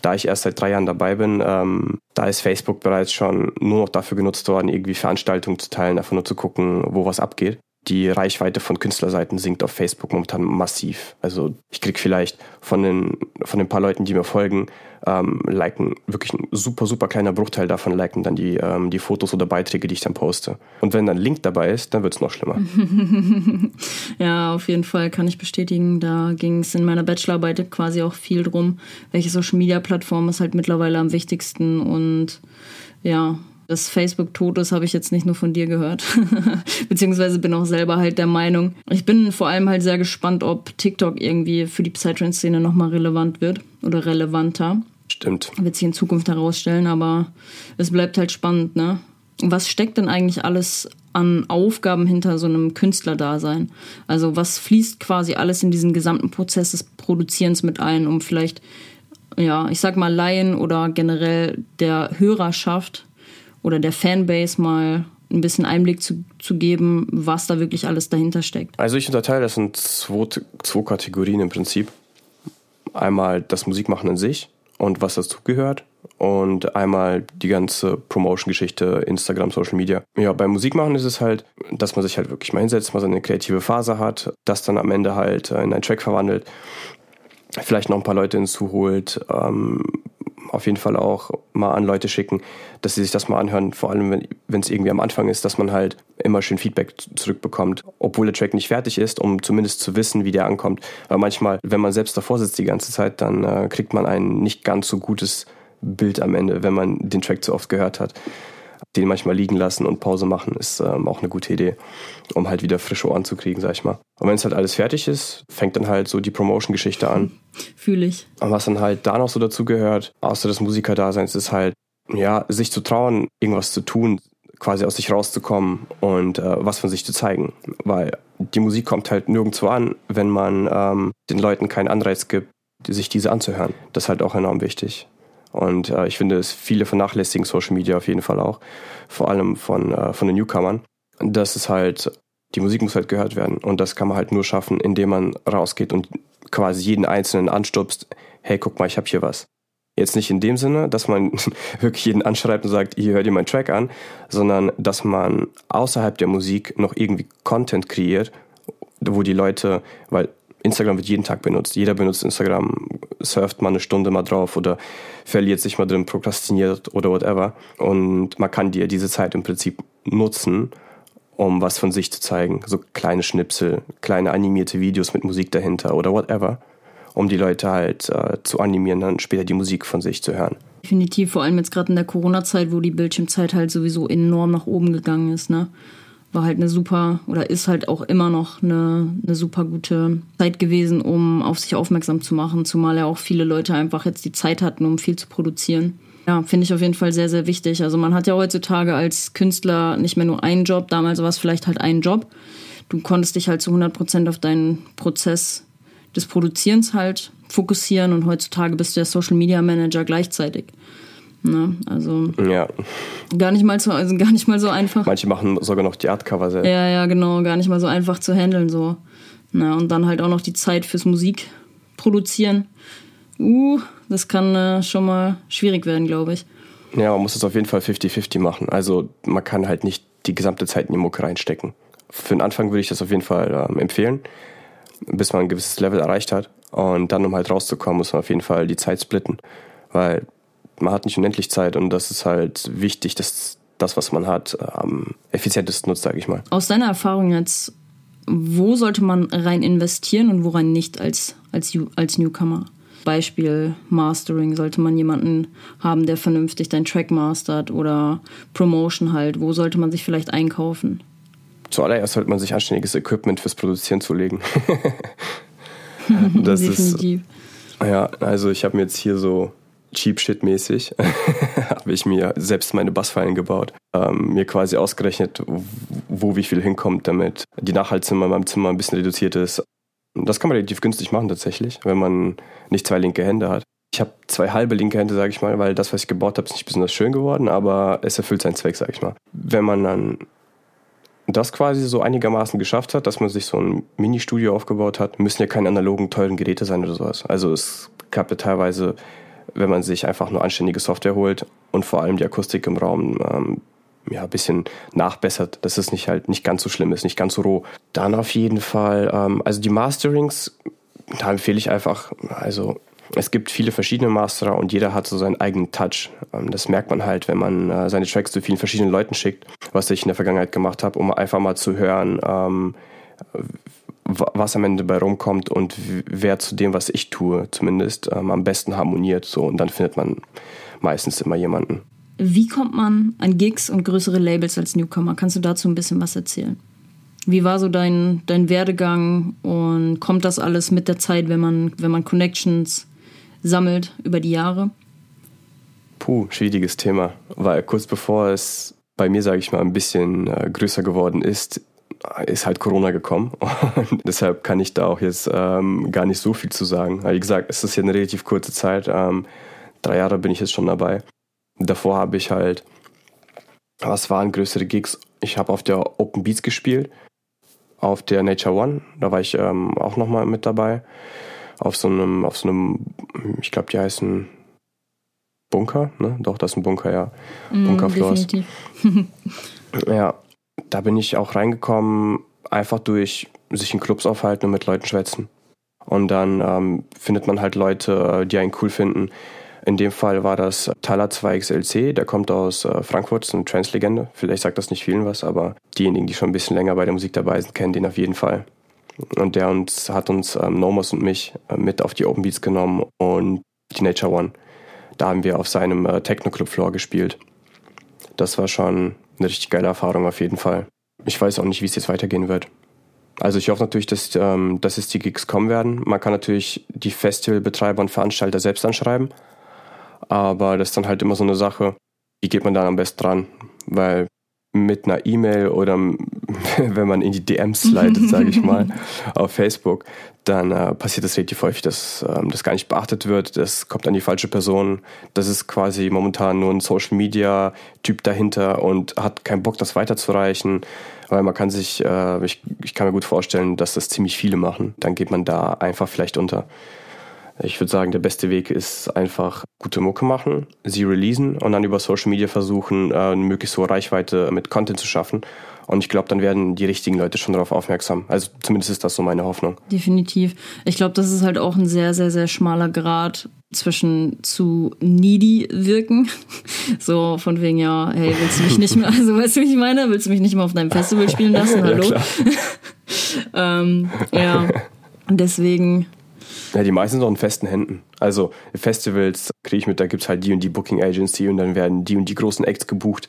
Da ich erst seit drei Jahren dabei bin, ähm, da ist Facebook bereits schon nur noch dafür genutzt worden, irgendwie Veranstaltungen zu teilen, einfach nur zu gucken, wo was abgeht die Reichweite von Künstlerseiten sinkt auf Facebook momentan massiv. Also ich krieg vielleicht von den, von den paar Leuten, die mir folgen, ähm, liken, wirklich ein super, super kleiner Bruchteil davon liken dann die, ähm, die Fotos oder Beiträge, die ich dann poste. Und wenn dann Link dabei ist, dann wird es noch schlimmer. <laughs> ja, auf jeden Fall kann ich bestätigen. Da ging es in meiner Bachelorarbeit quasi auch viel drum, welche Social Media Plattform ist halt mittlerweile am wichtigsten und ja, dass Facebook tot ist, habe ich jetzt nicht nur von dir gehört. <laughs> Beziehungsweise bin auch selber halt der Meinung. Ich bin vor allem halt sehr gespannt, ob TikTok irgendwie für die Psytrance-Szene nochmal relevant wird oder relevanter. Stimmt. Wird sich in Zukunft herausstellen, aber es bleibt halt spannend, ne? Was steckt denn eigentlich alles an Aufgaben hinter so einem Künstlerdasein? Also was fließt quasi alles in diesen gesamten Prozess des Produzierens mit ein, um vielleicht, ja, ich sag mal Laien oder generell der Hörerschaft oder der Fanbase mal ein bisschen Einblick zu, zu geben, was da wirklich alles dahinter steckt? Also ich unterteile das in zwei, zwei Kategorien im Prinzip. Einmal das Musikmachen an sich und was dazu gehört und einmal die ganze Promotion-Geschichte, Instagram, Social Media. Ja, beim Musikmachen ist es halt, dass man sich halt wirklich mal hinsetzt, mal so eine kreative Phase hat, das dann am Ende halt in einen Track verwandelt, vielleicht noch ein paar Leute hinzuholt, ähm, auf jeden Fall auch mal an Leute schicken, dass sie sich das mal anhören, vor allem wenn es irgendwie am Anfang ist, dass man halt immer schön Feedback zurückbekommt, obwohl der Track nicht fertig ist, um zumindest zu wissen, wie der ankommt. Weil manchmal, wenn man selbst davor sitzt die ganze Zeit, dann äh, kriegt man ein nicht ganz so gutes Bild am Ende, wenn man den Track zu oft gehört hat. Den manchmal liegen lassen und Pause machen ist ähm, auch eine gute Idee, um halt wieder frische Ohren zu kriegen, sag ich mal. Und wenn es halt alles fertig ist, fängt dann halt so die Promotion-Geschichte an. <laughs> Fühle ich. Und was dann halt da noch so dazu gehört, außer des Musikerdaseins, ist halt, ja, sich zu trauen, irgendwas zu tun, quasi aus sich rauszukommen und äh, was von sich zu zeigen. Weil die Musik kommt halt nirgendwo an, wenn man ähm, den Leuten keinen Anreiz gibt, sich diese anzuhören. Das ist halt auch enorm wichtig. Und äh, ich finde, es viele vernachlässigen Social Media auf jeden Fall auch, vor allem von, äh, von den Newcomern. Das ist halt, die Musik muss halt gehört werden. Und das kann man halt nur schaffen, indem man rausgeht und quasi jeden Einzelnen anstupst, hey, guck mal, ich habe hier was. Jetzt nicht in dem Sinne, dass man <laughs> wirklich jeden anschreibt und sagt, hier hör dir meinen Track an, sondern dass man außerhalb der Musik noch irgendwie Content kreiert, wo die Leute, weil Instagram wird jeden Tag benutzt. Jeder benutzt Instagram, surft mal eine Stunde mal drauf oder verliert sich mal drin, prokrastiniert oder whatever. Und man kann dir diese Zeit im Prinzip nutzen, um was von sich zu zeigen. So kleine Schnipsel, kleine animierte Videos mit Musik dahinter oder whatever um die Leute halt äh, zu animieren, dann später die Musik von sich zu hören. Definitiv, vor allem jetzt gerade in der Corona-Zeit, wo die Bildschirmzeit halt sowieso enorm nach oben gegangen ist, ne? War halt eine super oder ist halt auch immer noch eine, eine super gute Zeit gewesen, um auf sich aufmerksam zu machen, zumal ja auch viele Leute einfach jetzt die Zeit hatten, um viel zu produzieren. Ja, finde ich auf jeden Fall sehr, sehr wichtig. Also man hat ja heutzutage als Künstler nicht mehr nur einen Job, damals war es vielleicht halt ein Job. Du konntest dich halt zu 100 Prozent auf deinen Prozess des Produzierens halt fokussieren und heutzutage bist du der Social Media Manager gleichzeitig. Ne? Also ja. gar nicht mal so, also gar nicht mal so einfach. Manche machen sogar noch die Artcover selbst. Ja, ja, genau, gar nicht mal so einfach zu handeln so. Na, und dann halt auch noch die Zeit fürs Musik produzieren. Uh, das kann äh, schon mal schwierig werden, glaube ich. Ja, man muss es auf jeden Fall 50-50 machen. Also man kann halt nicht die gesamte Zeit in die Mucke reinstecken. Für den Anfang würde ich das auf jeden Fall ähm, empfehlen bis man ein gewisses Level erreicht hat. Und dann, um halt rauszukommen, muss man auf jeden Fall die Zeit splitten. Weil man hat nicht unendlich Zeit und das ist halt wichtig, dass das, was man hat, am effizientesten nutzt, sage ich mal. Aus deiner Erfahrung jetzt, wo sollte man rein investieren und woran nicht als, als, als Newcomer? Beispiel Mastering, sollte man jemanden haben, der vernünftig deinen Track mastert oder Promotion halt, wo sollte man sich vielleicht einkaufen? zuallererst sollte man sich anständiges Equipment fürs Produzieren zulegen. <laughs> <laughs> das Definitiv. ist. Ja, also ich habe mir jetzt hier so Cheap Shit mäßig <laughs> habe ich mir selbst meine Bassfallen gebaut, ähm, mir quasi ausgerechnet, wo wie viel hinkommt, damit die Nachhaltzimmer in meinem Zimmer ein bisschen reduziert ist. Das kann man relativ günstig machen tatsächlich, wenn man nicht zwei linke Hände hat. Ich habe zwei halbe linke Hände, sage ich mal, weil das, was ich gebaut habe, ist nicht besonders schön geworden, aber es erfüllt seinen Zweck, sage ich mal. Wenn man dann das quasi so einigermaßen geschafft hat, dass man sich so ein Mini-Studio aufgebaut hat, müssen ja keine analogen, teuren Geräte sein oder sowas. Also es gab ja teilweise, wenn man sich einfach nur anständige Software holt und vor allem die Akustik im Raum ähm, ja, ein bisschen nachbessert, dass es nicht halt nicht ganz so schlimm ist, nicht ganz so roh. Dann auf jeden Fall, ähm, also die Masterings, da empfehle ich einfach, also es gibt viele verschiedene Masterer und jeder hat so seinen eigenen Touch. Ähm, das merkt man halt, wenn man äh, seine Tracks zu vielen verschiedenen Leuten schickt, was ich in der Vergangenheit gemacht habe, um einfach mal zu hören, ähm, was am Ende bei rumkommt und wer zu dem, was ich tue, zumindest ähm, am besten harmoniert. So und dann findet man meistens immer jemanden. Wie kommt man an Gigs und größere Labels als Newcomer? Kannst du dazu ein bisschen was erzählen? Wie war so dein, dein Werdegang und kommt das alles mit der Zeit, wenn man, wenn man Connections sammelt über die Jahre? Puh, schwieriges Thema. Weil kurz bevor es bei mir, sage ich mal, ein bisschen äh, größer geworden ist, ist halt Corona gekommen. <laughs> Und deshalb kann ich da auch jetzt ähm, gar nicht so viel zu sagen. Wie gesagt, es ist ja eine relativ kurze Zeit. Ähm, drei Jahre bin ich jetzt schon dabei. Davor habe ich halt, was waren größere Gigs? Ich habe auf der Open Beats gespielt, auf der Nature One. Da war ich ähm, auch nochmal mit dabei auf so einem, auf so einem, ich glaube, die heißen Bunker, ne? Doch, das ist ein Bunker, ja. Mm, Bunkerfloors. <laughs> ja, da bin ich auch reingekommen, einfach durch sich in Clubs aufhalten und mit Leuten schwätzen. Und dann ähm, findet man halt Leute, die einen cool finden. In dem Fall war das Thaler 2XLC, der kommt aus äh, Frankfurt, ist eine Trance-Legende. Vielleicht sagt das nicht vielen was, aber diejenigen, die schon ein bisschen länger bei der Musik dabei sind, kennen den auf jeden Fall. Und der uns, hat uns ähm, Nomos und mich äh, mit auf die Open Beats genommen und die Nature One. Da haben wir auf seinem äh, Techno-Club-Floor gespielt. Das war schon eine richtig geile Erfahrung auf jeden Fall. Ich weiß auch nicht, wie es jetzt weitergehen wird. Also ich hoffe natürlich, dass, ähm, dass es die Gigs kommen werden. Man kann natürlich die Festivalbetreiber und Veranstalter selbst anschreiben. Aber das ist dann halt immer so eine Sache, wie geht man da am besten dran? Weil mit einer E-Mail oder <laughs> wenn man in die DMs leitet, sage ich mal, <laughs> auf Facebook, dann äh, passiert das relativ häufig, dass ähm, das gar nicht beachtet wird. Das kommt an die falsche Person. Das ist quasi momentan nur ein Social Media Typ dahinter und hat keinen Bock, das weiterzureichen. Weil man kann sich, äh, ich, ich kann mir gut vorstellen, dass das ziemlich viele machen. Dann geht man da einfach vielleicht unter. Ich würde sagen, der beste Weg ist einfach gute Mucke machen, sie releasen und dann über Social Media versuchen, äh, eine möglichst hohe Reichweite mit Content zu schaffen. Und ich glaube, dann werden die richtigen Leute schon darauf aufmerksam. Also zumindest ist das so meine Hoffnung. Definitiv. Ich glaube, das ist halt auch ein sehr, sehr, sehr schmaler Grad zwischen zu needy wirken. <laughs> So von wegen, ja, hey, willst du mich nicht mehr, <laughs> also weißt du, wie ich meine? Willst du mich nicht mehr auf deinem Festival spielen lassen? <laughs> Hallo? ja, ähm, ja. deswegen ja, die meisten sind auch in festen Händen. Also Festivals kriege ich mit, da gibt es halt die und die Booking Agency und dann werden die und die großen Acts gebucht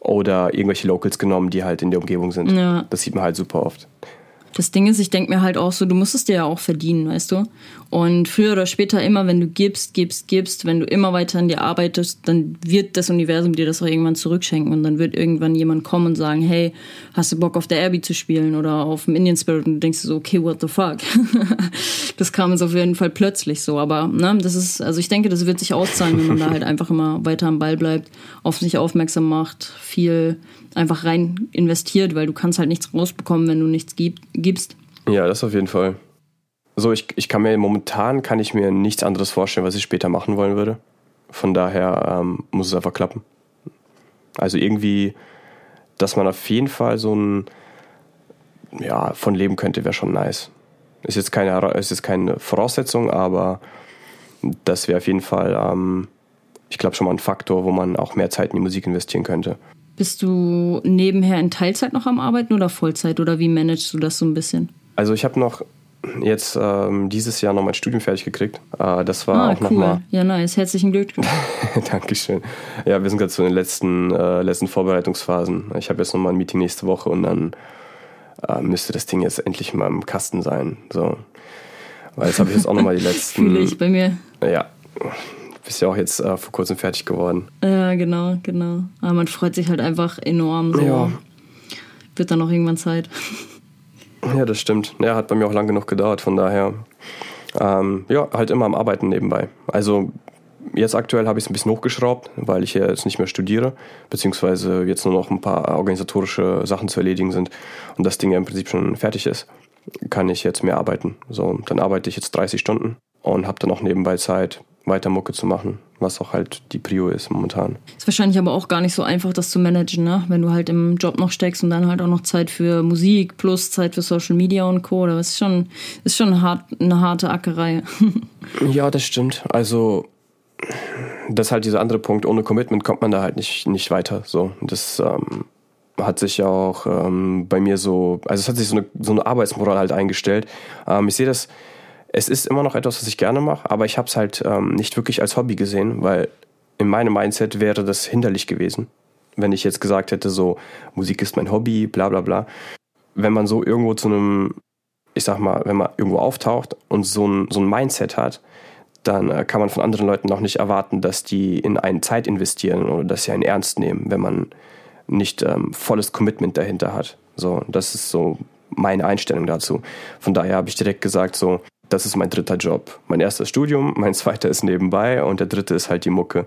oder irgendwelche Locals genommen, die halt in der Umgebung sind. Ja. Das sieht man halt super oft. Das Ding ist, ich denke mir halt auch so, du musst es dir ja auch verdienen, weißt du? Und früher oder später immer, wenn du gibst, gibst, gibst, wenn du immer weiter an dir arbeitest, dann wird das Universum dir das auch irgendwann zurückschenken und dann wird irgendwann jemand kommen und sagen, hey, hast du Bock auf der Abbey zu spielen oder auf dem Indian Spirit und du denkst so, okay, what the fuck? <laughs> das kam jetzt auf jeden Fall plötzlich so, aber ne, das ist, also ich denke, das wird sich auszahlen, wenn man da halt <laughs> einfach immer weiter am Ball bleibt, auf sich aufmerksam macht, viel einfach rein investiert, weil du kannst halt nichts rausbekommen, wenn du nichts gib, gibst. Ja, das auf jeden Fall. So, ich, ich kann mir momentan kann ich mir nichts anderes vorstellen, was ich später machen wollen würde. Von daher ähm, muss es einfach klappen. Also irgendwie, dass man auf jeden Fall so ein ja, von leben könnte, wäre schon nice. Ist jetzt keine, ist jetzt keine Voraussetzung, aber das wäre auf jeden Fall, ähm, ich glaube, schon mal ein Faktor, wo man auch mehr Zeit in die Musik investieren könnte. Bist du nebenher in Teilzeit noch am Arbeiten oder Vollzeit oder wie managst du das so ein bisschen? Also ich habe noch jetzt ähm, dieses Jahr noch mein Studium fertig gekriegt. Äh, das war ah, auch cool. nochmal. Ja, nice. Herzlichen Glückwunsch. <laughs> Dankeschön. Ja, wir sind gerade so in den letzten, äh, letzten Vorbereitungsphasen. Ich habe jetzt nochmal ein Meeting nächste Woche und dann äh, müsste das Ding jetzt endlich mal im Kasten sein. So. Weil jetzt habe ich jetzt auch nochmal die <laughs> letzten. Fühle ich bei mir. Ja, bist ja auch jetzt äh, vor kurzem fertig geworden. Ja, genau, genau. Aber man freut sich halt einfach enorm. So. Ja. Wird dann auch irgendwann Zeit. Ja, das stimmt. Ja, hat bei mir auch lang genug gedauert, von daher. Ähm, ja, halt immer am Arbeiten nebenbei. Also jetzt aktuell habe ich es ein bisschen hochgeschraubt, weil ich ja jetzt nicht mehr studiere, beziehungsweise jetzt nur noch ein paar organisatorische Sachen zu erledigen sind und das Ding ja im Prinzip schon fertig ist, kann ich jetzt mehr arbeiten. So, dann arbeite ich jetzt 30 Stunden und habe dann auch nebenbei Zeit, weiter Mucke zu machen, was auch halt die Prio ist momentan. Ist wahrscheinlich aber auch gar nicht so einfach, das zu managen, ne? Wenn du halt im Job noch steckst und dann halt auch noch Zeit für Musik plus Zeit für Social Media und Co. Das ist schon, ist schon hart, eine harte Ackerei. <laughs> ja, das stimmt. Also das ist halt dieser andere Punkt. Ohne Commitment kommt man da halt nicht, nicht weiter. So, das ähm, hat sich auch ähm, bei mir so, also es hat sich so eine, so eine Arbeitsmoral halt eingestellt. Ähm, ich sehe das es ist immer noch etwas, was ich gerne mache, aber ich habe es halt ähm, nicht wirklich als Hobby gesehen, weil in meinem Mindset wäre das hinderlich gewesen. Wenn ich jetzt gesagt hätte, so, Musik ist mein Hobby, bla bla bla. Wenn man so irgendwo zu einem, ich sag mal, wenn man irgendwo auftaucht und so ein, so ein Mindset hat, dann äh, kann man von anderen Leuten auch nicht erwarten, dass die in einen Zeit investieren oder dass sie einen ernst nehmen, wenn man nicht ähm, volles Commitment dahinter hat. So, das ist so meine Einstellung dazu. Von daher habe ich direkt gesagt, so, das ist mein dritter Job. Mein erstes Studium, mein zweiter ist nebenbei und der dritte ist halt die Mucke.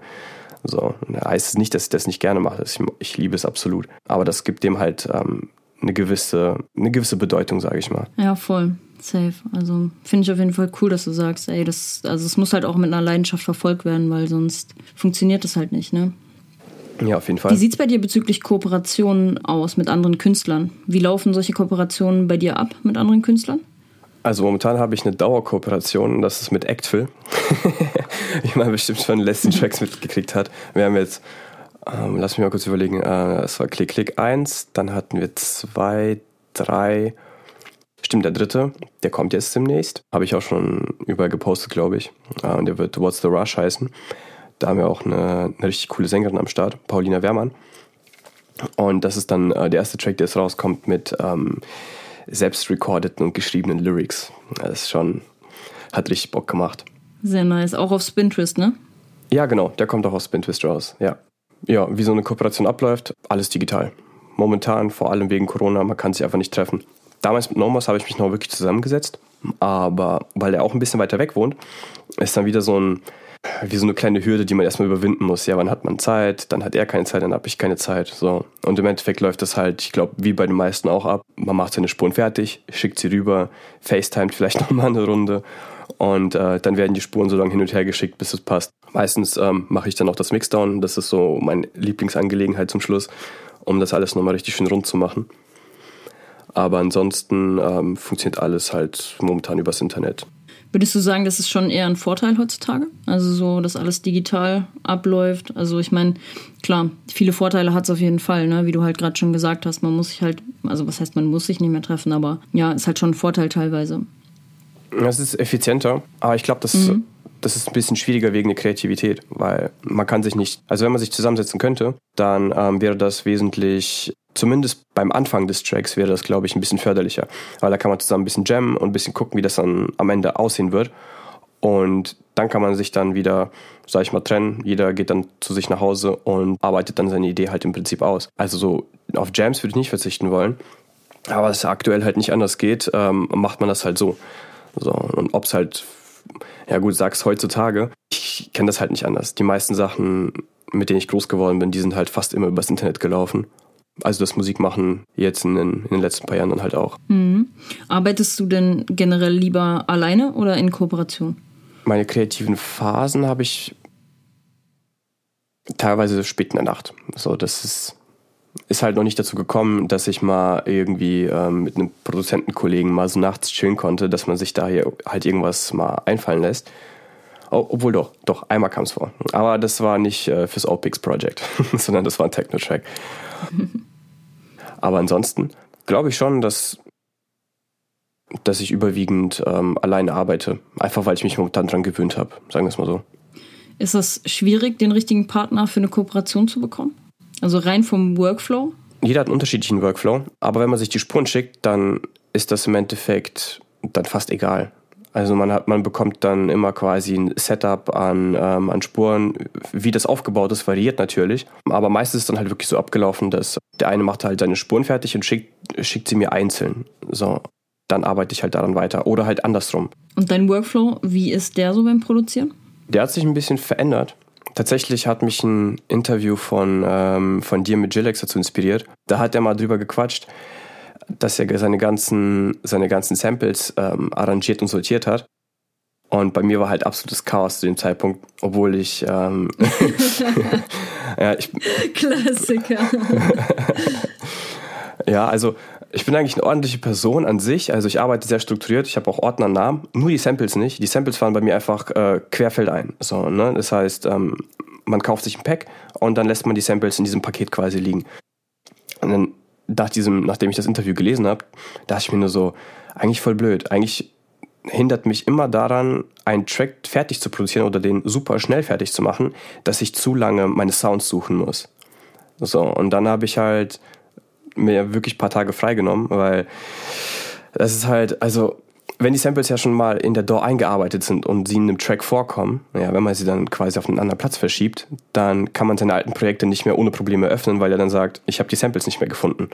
So, heißt es nicht, dass ich das nicht gerne mache. Ich, ich liebe es absolut. Aber das gibt dem halt ähm, eine gewisse, eine gewisse Bedeutung, sage ich mal. Ja, voll. Safe. Also finde ich auf jeden Fall cool, dass du sagst, ey, das, also es muss halt auch mit einer Leidenschaft verfolgt werden, weil sonst funktioniert das halt nicht, ne? Ja, auf jeden Fall. Wie sieht es bei dir bezüglich Kooperationen aus mit anderen Künstlern? Wie laufen solche Kooperationen bei dir ab mit anderen Künstlern? Also momentan habe ich eine Dauerkooperation, das ist mit Actville. <laughs> Wie man bestimmt schon in den letzten Tracks mitgekriegt hat. Wir haben jetzt, ähm, lass mich mal kurz überlegen, äh, es war Klick Klick 1, dann hatten wir 2, 3, stimmt, der dritte, der kommt jetzt demnächst. Habe ich auch schon überall gepostet, glaube ich. Äh, und der wird What's the Rush heißen. Da haben wir auch eine, eine richtig coole Sängerin am Start, Paulina Wehrmann. Und das ist dann äh, der erste Track, der jetzt rauskommt mit ähm, selbst recordeten und geschriebenen Lyrics. Das ist schon, hat richtig Bock gemacht. Sehr nice. Auch auf Spintrist, ne? Ja, genau. Der kommt auch auf Spintrist raus. Ja. Ja, wie so eine Kooperation abläuft, alles digital. Momentan, vor allem wegen Corona, man kann sich einfach nicht treffen. Damals mit Nomos habe ich mich noch wirklich zusammengesetzt, aber weil er auch ein bisschen weiter weg wohnt, ist dann wieder so ein, wie so eine kleine Hürde, die man erstmal überwinden muss. Ja, wann hat man Zeit? Dann hat er keine Zeit, dann habe ich keine Zeit. So. Und im Endeffekt läuft das halt, ich glaube, wie bei den meisten auch ab. Man macht seine Spuren fertig, schickt sie rüber, FaceTimet vielleicht <laughs> nochmal eine Runde und äh, dann werden die Spuren so lange hin und her geschickt, bis es passt. Meistens ähm, mache ich dann auch das Mixdown, das ist so meine Lieblingsangelegenheit zum Schluss, um das alles nochmal richtig schön rund zu machen. Aber ansonsten ähm, funktioniert alles halt momentan übers Internet. Würdest du sagen, das ist schon eher ein Vorteil heutzutage? Also so, dass alles digital abläuft. Also ich meine, klar, viele Vorteile hat es auf jeden Fall, ne? Wie du halt gerade schon gesagt hast, man muss sich halt, also was heißt, man muss sich nicht mehr treffen, aber ja, ist halt schon ein Vorteil teilweise. Es ist effizienter, aber ich glaube, das, mhm. Das ist ein bisschen schwieriger wegen der Kreativität, weil man kann sich nicht, also wenn man sich zusammensetzen könnte, dann ähm, wäre das wesentlich zumindest beim Anfang des Tracks wäre das, glaube ich, ein bisschen förderlicher. Weil da kann man zusammen ein bisschen jammen und ein bisschen gucken, wie das dann am Ende aussehen wird. Und dann kann man sich dann wieder, sag ich mal, trennen. Jeder geht dann zu sich nach Hause und arbeitet dann seine Idee halt im Prinzip aus. Also so auf Jams würde ich nicht verzichten wollen. Aber es aktuell halt nicht anders geht, ähm, macht man das halt so. so und ob es halt, ja gut, sag's heutzutage, ich kenne das halt nicht anders. Die meisten Sachen, mit denen ich groß geworden bin, die sind halt fast immer übers Internet gelaufen. Also das Musikmachen jetzt in den, in den letzten paar Jahren dann halt auch. Mhm. Arbeitest du denn generell lieber alleine oder in Kooperation? Meine kreativen Phasen habe ich teilweise spät in der Nacht. So, das ist, ist halt noch nicht dazu gekommen, dass ich mal irgendwie ähm, mit einem Produzentenkollegen mal so nachts chillen konnte, dass man sich da hier halt irgendwas mal einfallen lässt. obwohl doch, doch, einmal kam es vor. Aber das war nicht äh, fürs OPX Project, <laughs> sondern das war ein Techno-Track. Aber ansonsten glaube ich schon, dass, dass ich überwiegend ähm, alleine arbeite. Einfach weil ich mich momentan dran gewöhnt habe, sagen wir es mal so. Ist es schwierig, den richtigen Partner für eine Kooperation zu bekommen? Also rein vom Workflow? Jeder hat einen unterschiedlichen Workflow, aber wenn man sich die Spuren schickt, dann ist das im Endeffekt dann fast egal. Also man hat, man bekommt dann immer quasi ein Setup an, ähm, an Spuren. Wie das aufgebaut ist, variiert natürlich. Aber meistens ist es dann halt wirklich so abgelaufen, dass der eine macht halt seine Spuren fertig und schickt, schickt sie mir einzeln. So, dann arbeite ich halt daran weiter. Oder halt andersrum. Und dein Workflow, wie ist der so beim Produzieren? Der hat sich ein bisschen verändert. Tatsächlich hat mich ein Interview von, ähm, von dir mit Jilex dazu inspiriert. Da hat er mal drüber gequatscht dass er seine ganzen, seine ganzen Samples ähm, arrangiert und sortiert hat. Und bei mir war halt absolutes Chaos zu dem Zeitpunkt, obwohl ich. Ähm, <laughs> <laughs> ja, ich Klassiker. <laughs> ja, also ich bin eigentlich eine ordentliche Person an sich. Also ich arbeite sehr strukturiert. Ich habe auch Ordnernamen. Nur die Samples nicht. Die Samples fahren bei mir einfach äh, querfeldein. So, ne? Das heißt, ähm, man kauft sich ein Pack und dann lässt man die Samples in diesem Paket quasi liegen. Und dann nach diesem, nachdem ich das Interview gelesen habe, dachte ich mir nur so, eigentlich voll blöd. Eigentlich hindert mich immer daran, einen Track fertig zu produzieren oder den super schnell fertig zu machen, dass ich zu lange meine Sounds suchen muss. So, und dann habe ich halt mir wirklich ein paar Tage freigenommen, weil das ist halt, also wenn die Samples ja schon mal in der DAW eingearbeitet sind und sie in einem Track vorkommen, ja, wenn man sie dann quasi auf einen anderen Platz verschiebt, dann kann man seine alten Projekte nicht mehr ohne Probleme öffnen, weil er dann sagt, ich habe die Samples nicht mehr gefunden.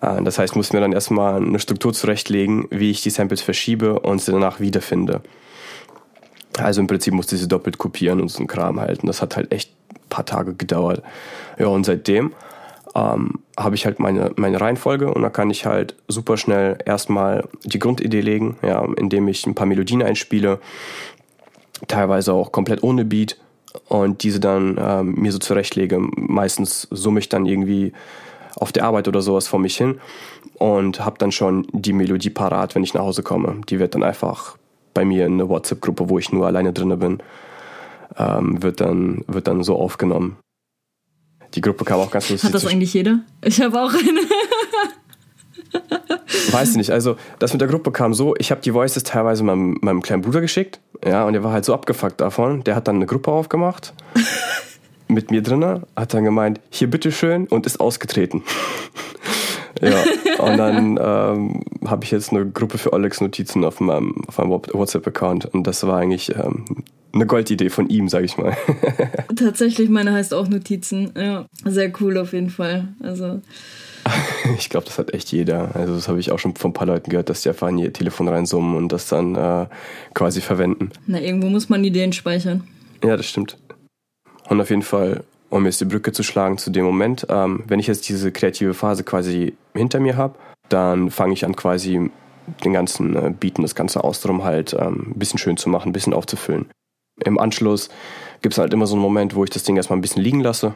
Äh, das heißt, muss mir dann erstmal eine Struktur zurechtlegen, wie ich die Samples verschiebe und sie danach wiederfinde. Also im Prinzip musste ich sie doppelt kopieren und so einen Kram halten. Das hat halt echt ein paar Tage gedauert. Ja, und seitdem ähm, habe ich halt meine, meine Reihenfolge und da kann ich halt super schnell erstmal die Grundidee legen, ja, indem ich ein paar Melodien einspiele, teilweise auch komplett ohne Beat und diese dann ähm, mir so zurechtlege. Meistens summe ich dann irgendwie auf der Arbeit oder sowas vor mich hin und habe dann schon die Melodie parat, wenn ich nach Hause komme. Die wird dann einfach bei mir in einer WhatsApp-Gruppe, wo ich nur alleine drin bin, ähm, wird, dann, wird dann so aufgenommen. Die Gruppe kam auch ganz lustig. Hat das eigentlich jeder? Ich habe auch eine. <laughs> Weiß ich nicht. Also, das mit der Gruppe kam so, ich habe die Voices teilweise meinem, meinem kleinen Bruder geschickt. Ja, und der war halt so abgefuckt davon. Der hat dann eine Gruppe aufgemacht. <laughs> mit mir drinne, hat dann gemeint, hier bitteschön und ist ausgetreten. Ja, und dann ähm, habe ich jetzt eine Gruppe für Alex Notizen auf meinem, auf meinem WhatsApp-Account und das war eigentlich ähm, eine Goldidee von ihm, sage ich mal. <laughs> Tatsächlich, meine heißt auch Notizen. Ja, sehr cool auf jeden Fall. Also <laughs> ich glaube, das hat echt jeder. Also das habe ich auch schon von ein paar Leuten gehört, dass die einfach in ihr Telefon reinsummen und das dann äh, quasi verwenden. Na, irgendwo muss man Ideen speichern. Ja, das stimmt. Und auf jeden Fall, um jetzt die Brücke zu schlagen zu dem Moment, ähm, wenn ich jetzt diese kreative Phase quasi hinter mir habe, dann fange ich an quasi den ganzen äh, Beaten, das ganze Ausdrum halt ähm, bisschen schön zu machen, ein bisschen aufzufüllen. Im Anschluss gibt es halt immer so einen Moment, wo ich das Ding erstmal ein bisschen liegen lasse,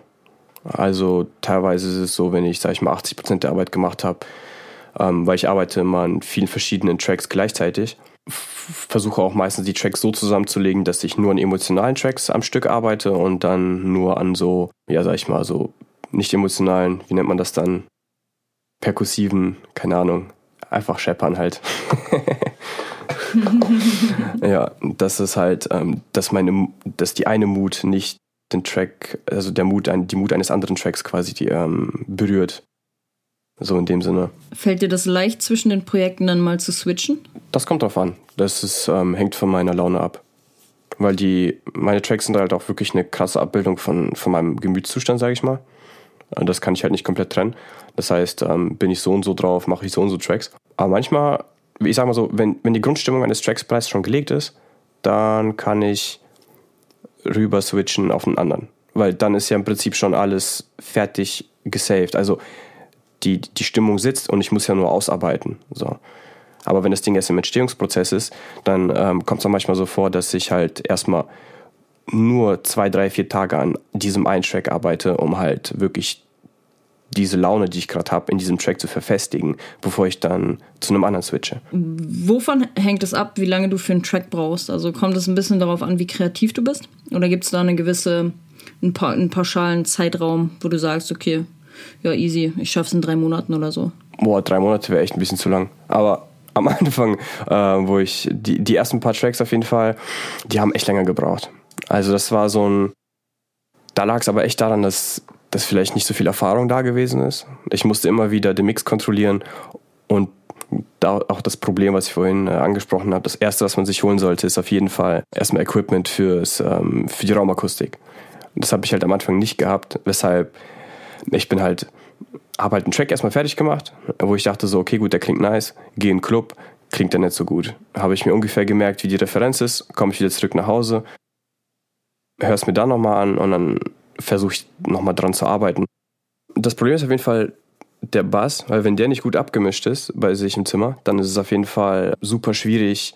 also teilweise ist es so, wenn ich, sag ich mal, 80 Prozent der Arbeit gemacht habe, ähm, weil ich arbeite immer an vielen verschiedenen Tracks gleichzeitig, versuche auch meistens die Tracks so zusammenzulegen, dass ich nur an emotionalen Tracks am Stück arbeite und dann nur an so, ja, sag ich mal, so nicht emotionalen, wie nennt man das dann? Perkussiven, keine Ahnung, einfach scheppern halt. <laughs> ja, das ist halt, ähm, dass meine, dass die eine Mut nicht den Track, also der Mut, die Mut eines anderen Tracks quasi die, ähm, berührt. So in dem Sinne. Fällt dir das leicht zwischen den Projekten dann mal zu switchen? Das kommt drauf an. Das ist, ähm, hängt von meiner Laune ab. Weil die, meine Tracks sind halt auch wirklich eine krasse Abbildung von, von meinem Gemütszustand, sage ich mal. Das kann ich halt nicht komplett trennen. Das heißt, ähm, bin ich so und so drauf, mache ich so und so Tracks. Aber manchmal, ich sag mal so, wenn, wenn die Grundstimmung eines Tracks bereits schon gelegt ist, dann kann ich rüber switchen auf einen anderen. Weil dann ist ja im Prinzip schon alles fertig gesaved. Also die, die Stimmung sitzt und ich muss ja nur ausarbeiten. So. Aber wenn das Ding erst im Entstehungsprozess ist, dann ähm, kommt es auch manchmal so vor, dass ich halt erstmal nur zwei, drei, vier Tage an diesem einen Track arbeite, um halt wirklich diese Laune, die ich gerade habe, in diesem Track zu verfestigen, bevor ich dann zu einem anderen switche. Wovon hängt es ab, wie lange du für einen Track brauchst? Also kommt es ein bisschen darauf an, wie kreativ du bist? Oder gibt es da eine gewisse, einen, pa einen pauschalen Zeitraum, wo du sagst, okay, ja, easy, ich schaff's in drei Monaten oder so? Boah, drei Monate wäre echt ein bisschen zu lang. Aber am <laughs> Anfang, äh, wo ich die, die ersten paar Tracks auf jeden Fall, die haben echt länger gebraucht. Also das war so ein, da lag es aber echt daran, dass dass vielleicht nicht so viel Erfahrung da gewesen ist. Ich musste immer wieder den Mix kontrollieren und da auch das Problem, was ich vorhin äh, angesprochen habe. Das erste, was man sich holen sollte, ist auf jeden Fall erstmal Equipment fürs, ähm, für die Raumakustik. Das habe ich halt am Anfang nicht gehabt, weshalb ich bin halt, habe halt einen Track erstmal fertig gemacht, wo ich dachte so, okay, gut, der klingt nice, gehe in den Club, klingt der nicht so gut. Habe ich mir ungefähr gemerkt, wie die Referenz ist, komme ich wieder zurück nach Hause, höre es mir dann nochmal an und dann versuche ich nochmal dran zu arbeiten. Das Problem ist auf jeden Fall der Bass, weil wenn der nicht gut abgemischt ist bei sich im Zimmer, dann ist es auf jeden Fall super schwierig.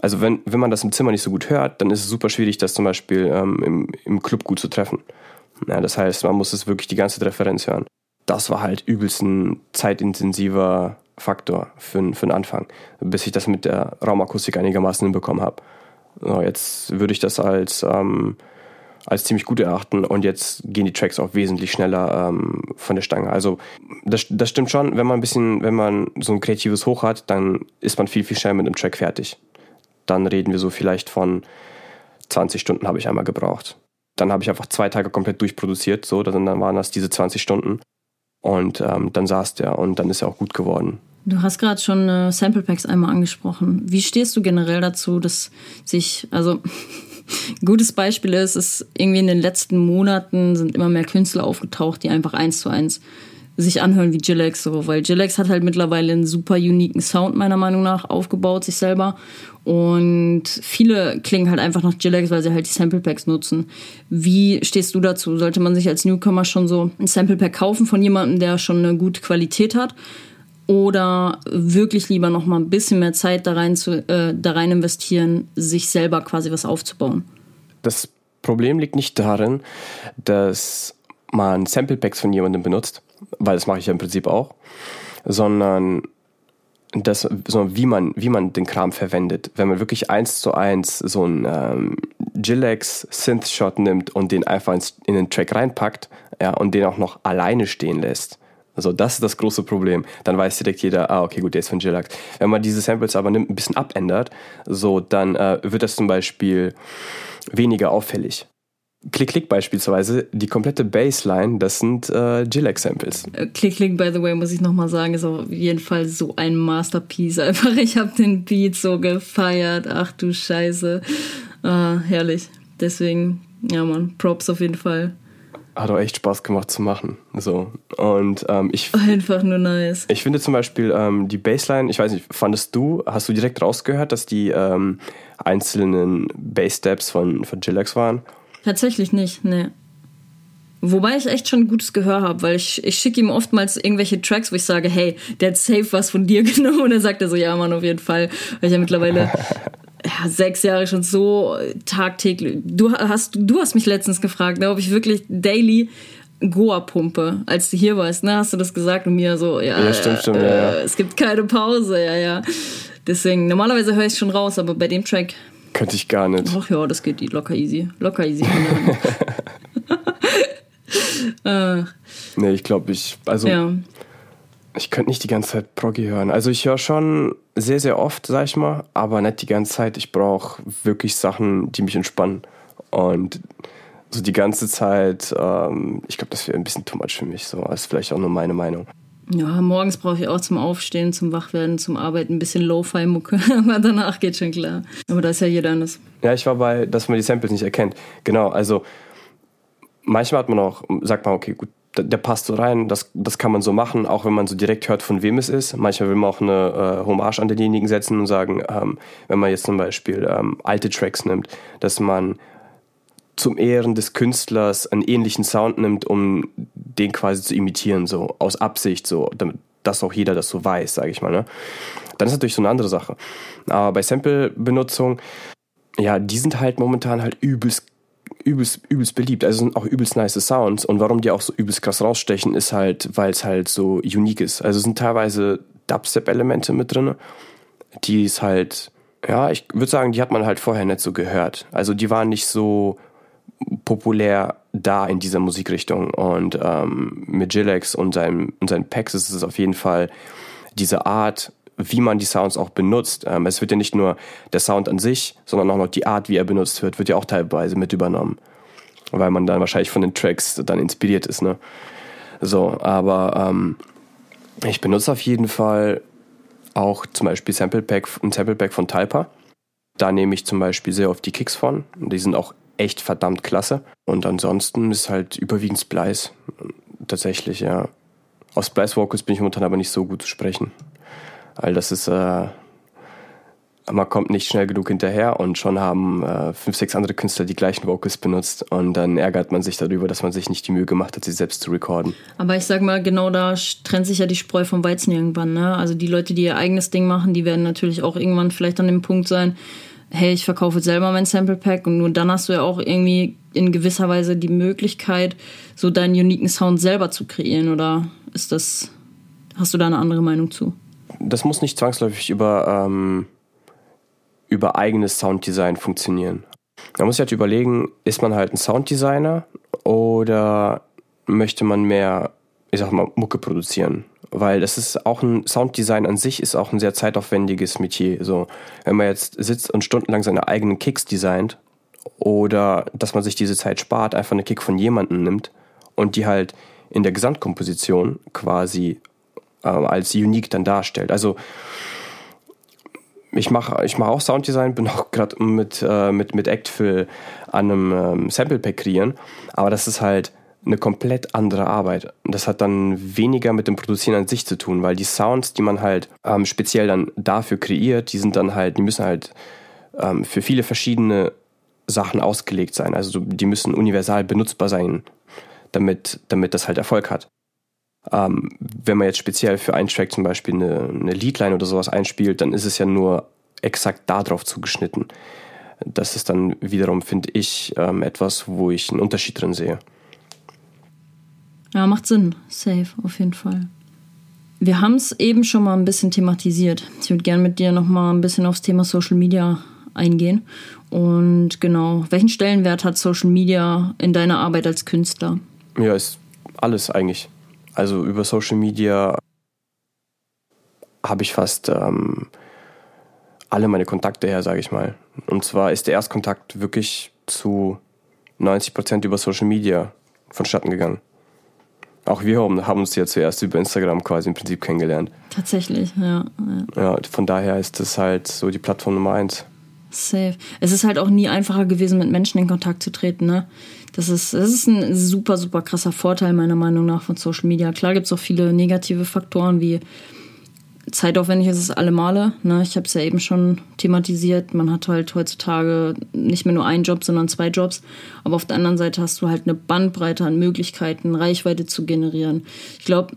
Also wenn, wenn man das im Zimmer nicht so gut hört, dann ist es super schwierig, das zum Beispiel ähm, im, im Club gut zu treffen. Ja, das heißt, man muss es wirklich die ganze Referenz hören. Das war halt übelst ein zeitintensiver Faktor für, für den Anfang, bis ich das mit der Raumakustik einigermaßen hinbekommen habe. So, jetzt würde ich das als ähm, als ziemlich gut erachten und jetzt gehen die Tracks auch wesentlich schneller ähm, von der Stange. Also das, das stimmt schon, wenn man ein bisschen, wenn man so ein kreatives Hoch hat, dann ist man viel, viel schneller mit einem Track fertig. Dann reden wir so vielleicht von 20 Stunden habe ich einmal gebraucht. Dann habe ich einfach zwei Tage komplett durchproduziert, so, dann, dann waren das diese 20 Stunden. Und ähm, dann saß der und dann ist er auch gut geworden. Du hast gerade schon äh, Sample Packs einmal angesprochen. Wie stehst du generell dazu, dass sich, also <laughs> gutes Beispiel ist, ist irgendwie in den letzten Monaten sind immer mehr Künstler aufgetaucht, die einfach eins zu eins sich anhören wie Jilex, so, weil Jilex hat halt mittlerweile einen super uniken Sound meiner Meinung nach aufgebaut, sich selber. Und viele klingen halt einfach nach Jilex, weil sie halt die Sample Packs nutzen. Wie stehst du dazu? Sollte man sich als Newcomer schon so ein Sample Pack kaufen von jemandem, der schon eine gute Qualität hat? oder wirklich lieber noch mal ein bisschen mehr Zeit da rein, zu, äh, da rein investieren, sich selber quasi was aufzubauen? Das Problem liegt nicht darin, dass man Sample Packs von jemandem benutzt, weil das mache ich ja im Prinzip auch, sondern das, so wie man, wie man den Kram verwendet. Wenn man wirklich eins zu eins so einen ähm, Gilex Synth-Shot nimmt und den einfach ins, in den Track reinpackt, ja, und den auch noch alleine stehen lässt. Also das ist das große Problem. Dann weiß direkt jeder, ah, okay, gut, der ist von Gillax. Wenn man diese Samples aber nimmt, ein bisschen abändert, so, dann äh, wird das zum Beispiel weniger auffällig. Klick-Klick beispielsweise, die komplette Bassline, das sind äh, Gillax-Samples. Klick-Klick, by the way, muss ich nochmal sagen, ist auf jeden Fall so ein Masterpiece. <laughs> Einfach, ich habe den Beat so gefeiert. Ach du Scheiße. Ah, herrlich. Deswegen, ja man, Props auf jeden Fall. Hat auch echt Spaß gemacht zu machen. So. Und ähm, ich. <laughs> Einfach nur nice. Ich finde zum Beispiel ähm, die Bassline, ich weiß nicht, fandest du, hast du direkt rausgehört, dass die ähm, einzelnen Bass-Steps von, von Gillax waren? Tatsächlich nicht, ne. Wobei ich echt schon ein gutes Gehör habe, weil ich, ich schicke ihm oftmals irgendwelche Tracks, wo ich sage, hey, der hat safe was von dir <laughs> genommen. Und dann sagt er so, ja, Mann, auf jeden Fall. Weil ich ja mittlerweile <laughs> ja, sechs Jahre schon so tagtäglich. Du hast, du hast mich letztens gefragt, ne, ob ich wirklich daily Goa pumpe, als du hier warst, ne? Hast du das gesagt und mir so, ja, ja, stimmt, stimmt, äh, ja, ja. es gibt keine Pause, ja, ja. Deswegen, normalerweise höre ich es schon raus, aber bei dem Track könnte ich gar nicht. Ach ja, das geht locker easy. Locker easy. äh, <laughs> nee, ich glaube, ich. Also. Ja. Ich könnte nicht die ganze Zeit Proggy hören. Also ich höre schon sehr, sehr oft, sag ich mal, aber nicht die ganze Zeit. Ich brauche wirklich Sachen, die mich entspannen. Und so die ganze Zeit, ähm, ich glaube, das wäre ein bisschen too much für mich. So, das ist vielleicht auch nur meine Meinung. Ja, morgens brauche ich auch zum Aufstehen, zum Wachwerden, zum Arbeiten ein bisschen Lo-Fi-Mucke, <laughs> aber danach geht schon klar. Aber da ist ja jeder anders. Ja, ich war bei, dass man die Samples nicht erkennt. Genau, also manchmal hat man auch, sagt man, okay, gut, der passt so rein, das, das kann man so machen, auch wenn man so direkt hört, von wem es ist. Manchmal will man auch eine äh, Hommage an denjenigen setzen und sagen, ähm, wenn man jetzt zum Beispiel ähm, alte Tracks nimmt, dass man zum Ehren des Künstlers einen ähnlichen Sound nimmt, um den quasi zu imitieren, so aus Absicht, so, damit dass auch jeder das so weiß, sage ich mal. Ne? Dann ist natürlich so eine andere Sache. Aber bei Sample-Benutzung, ja, die sind halt momentan halt übelst, übelst, übelst beliebt. Also sind auch übelst nice Sounds. Und warum die auch so übelst krass rausstechen, ist halt, weil es halt so unique ist. Also sind teilweise Dubstep-Elemente mit drin, die ist halt, ja, ich würde sagen, die hat man halt vorher nicht so gehört. Also die waren nicht so populär da in dieser Musikrichtung. Und ähm, mit Gilex und, seinem, und seinen Packs ist es auf jeden Fall diese Art, wie man die Sounds auch benutzt. Ähm, es wird ja nicht nur der Sound an sich, sondern auch noch die Art, wie er benutzt wird, wird ja auch teilweise mit übernommen. Weil man dann wahrscheinlich von den Tracks dann inspiriert ist. Ne? So, aber ähm, ich benutze auf jeden Fall auch zum Beispiel Sample Pack, ein Sample Pack von Talpa. Da nehme ich zum Beispiel sehr oft die Kicks von. Die sind auch echt verdammt klasse. Und ansonsten ist halt überwiegend Splice. Tatsächlich, ja. Auf Splice Vocals bin ich momentan aber nicht so gut zu sprechen. Weil das ist, äh, man kommt nicht schnell genug hinterher und schon haben äh, fünf, sechs andere Künstler die gleichen Vocals benutzt und dann ärgert man sich darüber, dass man sich nicht die Mühe gemacht hat, sie selbst zu recorden. Aber ich sag mal, genau da trennt sich ja die Spreu vom Weizen irgendwann. Ne? Also die Leute, die ihr eigenes Ding machen, die werden natürlich auch irgendwann vielleicht an dem Punkt sein, hey, ich verkaufe selber mein Sample Pack und nur dann hast du ja auch irgendwie in gewisser Weise die Möglichkeit, so deinen uniken Sound selber zu kreieren oder ist das, hast du da eine andere Meinung zu? Das muss nicht zwangsläufig über, ähm, über eigenes Sounddesign funktionieren. Man muss sich halt überlegen, ist man halt ein Sounddesigner oder möchte man mehr, ich sag mal, Mucke produzieren? Weil das ist auch ein Sounddesign an sich ist auch ein sehr zeitaufwendiges Metier. So, wenn man jetzt sitzt und stundenlang seine eigenen Kicks designt oder dass man sich diese Zeit spart, einfach eine Kick von jemandem nimmt und die halt in der Gesamtkomposition quasi äh, als unique dann darstellt. Also ich mache ich mach auch Sounddesign, bin auch gerade mit, äh, mit, mit Actfill an einem ähm, Sample Pack kreieren, aber das ist halt eine komplett andere Arbeit. Das hat dann weniger mit dem Produzieren an sich zu tun, weil die Sounds, die man halt ähm, speziell dann dafür kreiert, die sind dann halt, die müssen halt ähm, für viele verschiedene Sachen ausgelegt sein. Also die müssen universal benutzbar sein, damit, damit das halt Erfolg hat. Ähm, wenn man jetzt speziell für einen Track zum Beispiel eine, eine Leadline oder sowas einspielt, dann ist es ja nur exakt darauf zugeschnitten. Das ist dann wiederum, finde ich, ähm, etwas, wo ich einen Unterschied drin sehe. Ja, macht Sinn. Safe, auf jeden Fall. Wir haben es eben schon mal ein bisschen thematisiert. Ich würde gerne mit dir noch mal ein bisschen aufs Thema Social Media eingehen. Und genau, welchen Stellenwert hat Social Media in deiner Arbeit als Künstler? Ja, ist alles eigentlich. Also über Social Media habe ich fast ähm, alle meine Kontakte her, sage ich mal. Und zwar ist der Erstkontakt wirklich zu 90 Prozent über Social Media vonstatten gegangen. Auch wir haben uns ja zuerst über Instagram quasi im Prinzip kennengelernt. Tatsächlich, ja. Ja, ja von daher ist das halt so die Plattform Nummer eins. Safe. Es ist halt auch nie einfacher gewesen, mit Menschen in Kontakt zu treten, ne? Das ist, das ist ein super, super krasser Vorteil meiner Meinung nach von Social Media. Klar gibt es auch viele negative Faktoren wie zeitaufwendig ist es alle Male. Ne? Ich habe es ja eben schon thematisiert. Man hat halt heutzutage nicht mehr nur einen Job, sondern zwei Jobs. Aber auf der anderen Seite hast du halt eine Bandbreite an Möglichkeiten, Reichweite zu generieren. Ich glaube,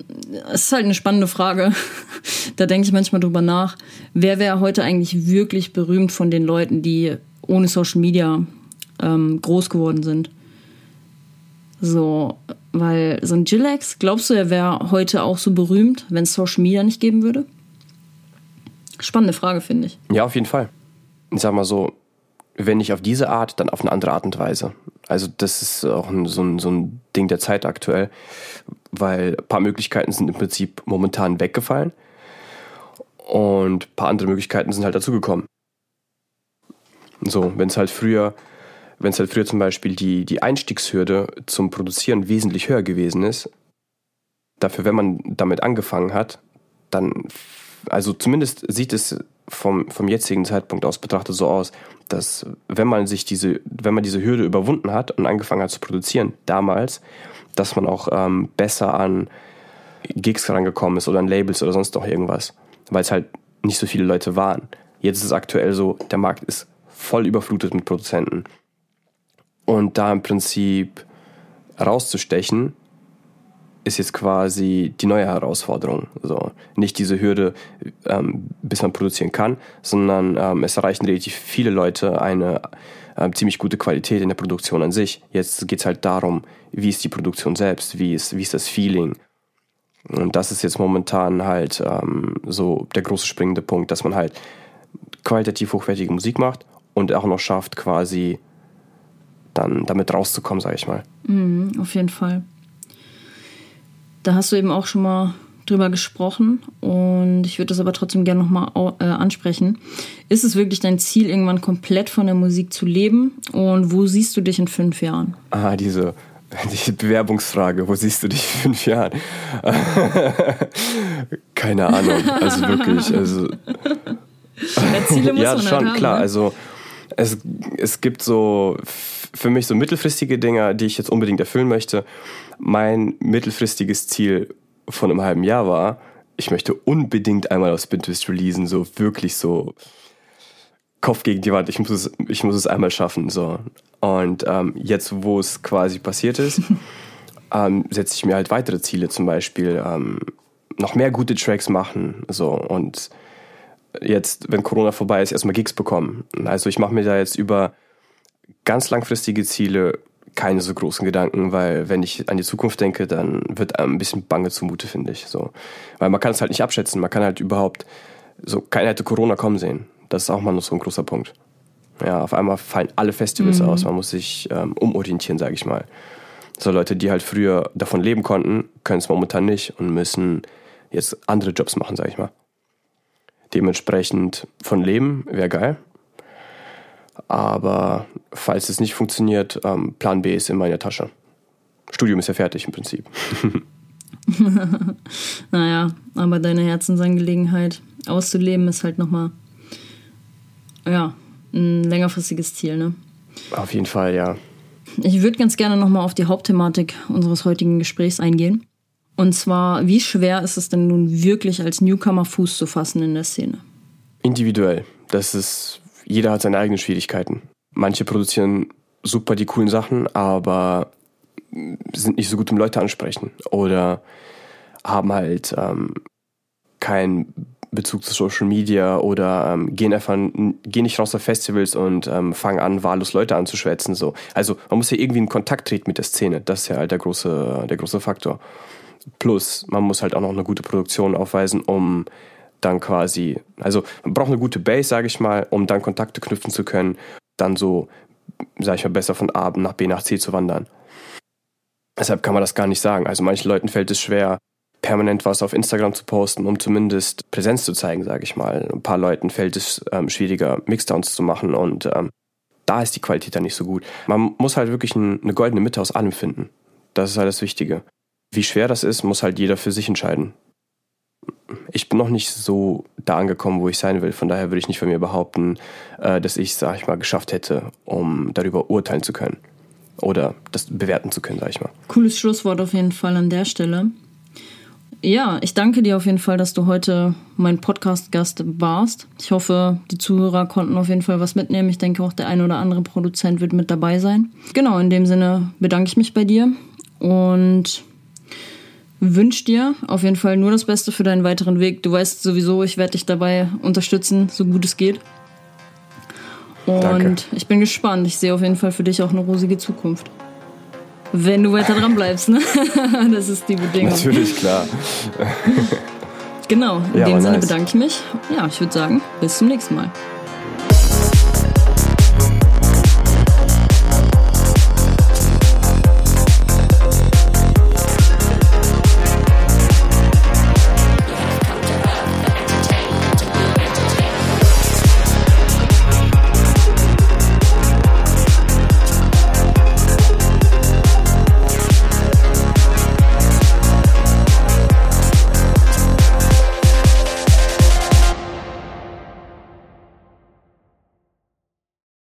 es ist halt eine spannende Frage. <laughs> da denke ich manchmal drüber nach. Wer wäre heute eigentlich wirklich berühmt von den Leuten, die ohne Social Media ähm, groß geworden sind? So, weil so ein Gilex, glaubst du, er wäre heute auch so berühmt, wenn es Social Media nicht geben würde? Spannende Frage, finde ich. Ja, auf jeden Fall. Ich sag mal so, wenn nicht auf diese Art, dann auf eine andere Art und Weise. Also das ist auch ein, so, ein, so ein Ding der Zeit aktuell, weil ein paar Möglichkeiten sind im Prinzip momentan weggefallen und ein paar andere Möglichkeiten sind halt dazugekommen. So, wenn es halt früher, wenn es halt früher zum Beispiel die, die Einstiegshürde zum Produzieren wesentlich höher gewesen ist, dafür, wenn man damit angefangen hat, dann also zumindest sieht es vom, vom jetzigen Zeitpunkt aus betrachtet so aus, dass wenn man sich diese, wenn man diese Hürde überwunden hat und angefangen hat zu produzieren, damals, dass man auch ähm, besser an Gigs rangekommen ist oder an Labels oder sonst noch irgendwas, weil es halt nicht so viele Leute waren. Jetzt ist es aktuell so, der Markt ist voll überflutet mit Produzenten. Und da im Prinzip rauszustechen, ist jetzt quasi die neue Herausforderung. So, nicht diese Hürde, ähm, bis man produzieren kann, sondern ähm, es erreichen relativ viele Leute eine äh, ziemlich gute Qualität in der Produktion an sich. Jetzt geht es halt darum, wie ist die Produktion selbst, wie ist, wie ist das Feeling. Und das ist jetzt momentan halt ähm, so der große springende Punkt, dass man halt qualitativ hochwertige Musik macht und auch noch schafft, quasi dann damit rauszukommen, sage ich mal. Mhm, auf jeden Fall. Da hast du eben auch schon mal drüber gesprochen und ich würde das aber trotzdem gerne nochmal äh, ansprechen. Ist es wirklich dein Ziel, irgendwann komplett von der Musik zu leben und wo siehst du dich in fünf Jahren? Ah, diese, <laughs> diese Bewerbungsfrage, wo siehst du dich in fünf Jahren? <laughs> Keine Ahnung, also wirklich. Also, ja, Ziele <laughs> muss ja, man schon, halt haben, klar. Ne? Also es, es gibt so für mich so mittelfristige Dinge, die ich jetzt unbedingt erfüllen möchte. Mein mittelfristiges Ziel von einem halben Jahr war, ich möchte unbedingt einmal auf Spintwist releasen, so wirklich so Kopf gegen die Wand, ich muss es, ich muss es einmal schaffen. So. Und ähm, jetzt, wo es quasi passiert ist, <laughs> ähm, setze ich mir halt weitere Ziele, zum Beispiel ähm, noch mehr gute Tracks machen. So. Und jetzt, wenn Corona vorbei ist, erstmal Gigs bekommen. Also ich mache mir da jetzt über ganz langfristige Ziele keine so großen Gedanken, weil wenn ich an die Zukunft denke, dann wird einem ein bisschen bange zumute, finde ich. So. Weil man kann es halt nicht abschätzen. Man kann halt überhaupt, so keiner hätte Corona kommen sehen. Das ist auch mal noch so ein großer Punkt. Ja, auf einmal fallen alle Festivals mhm. aus. Man muss sich ähm, umorientieren, sage ich mal. So Leute, die halt früher davon leben konnten, können es momentan nicht und müssen jetzt andere Jobs machen, sage ich mal. Dementsprechend von leben wäre geil. Aber falls es nicht funktioniert, ähm, Plan B ist in meiner Tasche. Studium ist ja fertig im Prinzip. <laughs> naja, aber deine Herzensangelegenheit auszuleben ist halt nochmal, ja, ein längerfristiges Ziel, ne? Auf jeden Fall, ja. Ich würde ganz gerne nochmal auf die Hauptthematik unseres heutigen Gesprächs eingehen. Und zwar, wie schwer ist es denn nun wirklich als Newcomer Fuß zu fassen in der Szene? Individuell. Das ist jeder hat seine eigenen Schwierigkeiten. Manche produzieren super die coolen Sachen, aber sind nicht so gut im Leute ansprechen oder haben halt ähm, kein Bezug zu Social Media oder ähm, gehen einfach, gehen nicht raus auf Festivals und ähm, fangen an, wahllos Leute anzuschwätzen. So. Also man muss ja irgendwie in Kontakt treten mit der Szene. Das ist ja halt der große, der große Faktor. Plus, man muss halt auch noch eine gute Produktion aufweisen, um dann quasi, also man braucht eine gute Base, sage ich mal, um dann Kontakte knüpfen zu können, dann so, sage ich mal, besser von A nach B nach C zu wandern. Deshalb kann man das gar nicht sagen. Also manchen Leuten fällt es schwer, permanent was auf Instagram zu posten, um zumindest Präsenz zu zeigen, sage ich mal. Ein paar Leuten fällt es ähm, schwieriger, Mixdowns zu machen und ähm, da ist die Qualität dann nicht so gut. Man muss halt wirklich ein, eine goldene Mitte aus allem finden. Das ist halt das Wichtige. Wie schwer das ist, muss halt jeder für sich entscheiden. Ich bin noch nicht so da angekommen, wo ich sein will. Von daher würde ich nicht von mir behaupten, äh, dass ich, sag ich mal, geschafft hätte, um darüber urteilen zu können. Oder das bewerten zu können, sag ich mal. Cooles Schlusswort auf jeden Fall an der Stelle. Ja, ich danke dir auf jeden Fall, dass du heute mein Podcast-Gast warst. Ich hoffe, die Zuhörer konnten auf jeden Fall was mitnehmen. Ich denke auch, der ein oder andere Produzent wird mit dabei sein. Genau, in dem Sinne bedanke ich mich bei dir und wünsche dir auf jeden Fall nur das Beste für deinen weiteren Weg. Du weißt sowieso, ich werde dich dabei unterstützen, so gut es geht. Und Danke. ich bin gespannt. Ich sehe auf jeden Fall für dich auch eine rosige Zukunft. Wenn du weiter dran bleibst, ne? <laughs> Das ist die Bedingung. Natürlich, klar. genau, in ja, dem Sinne nice. bedanke ich mich. Ja, ich würde sagen, bis zum nächsten Mal.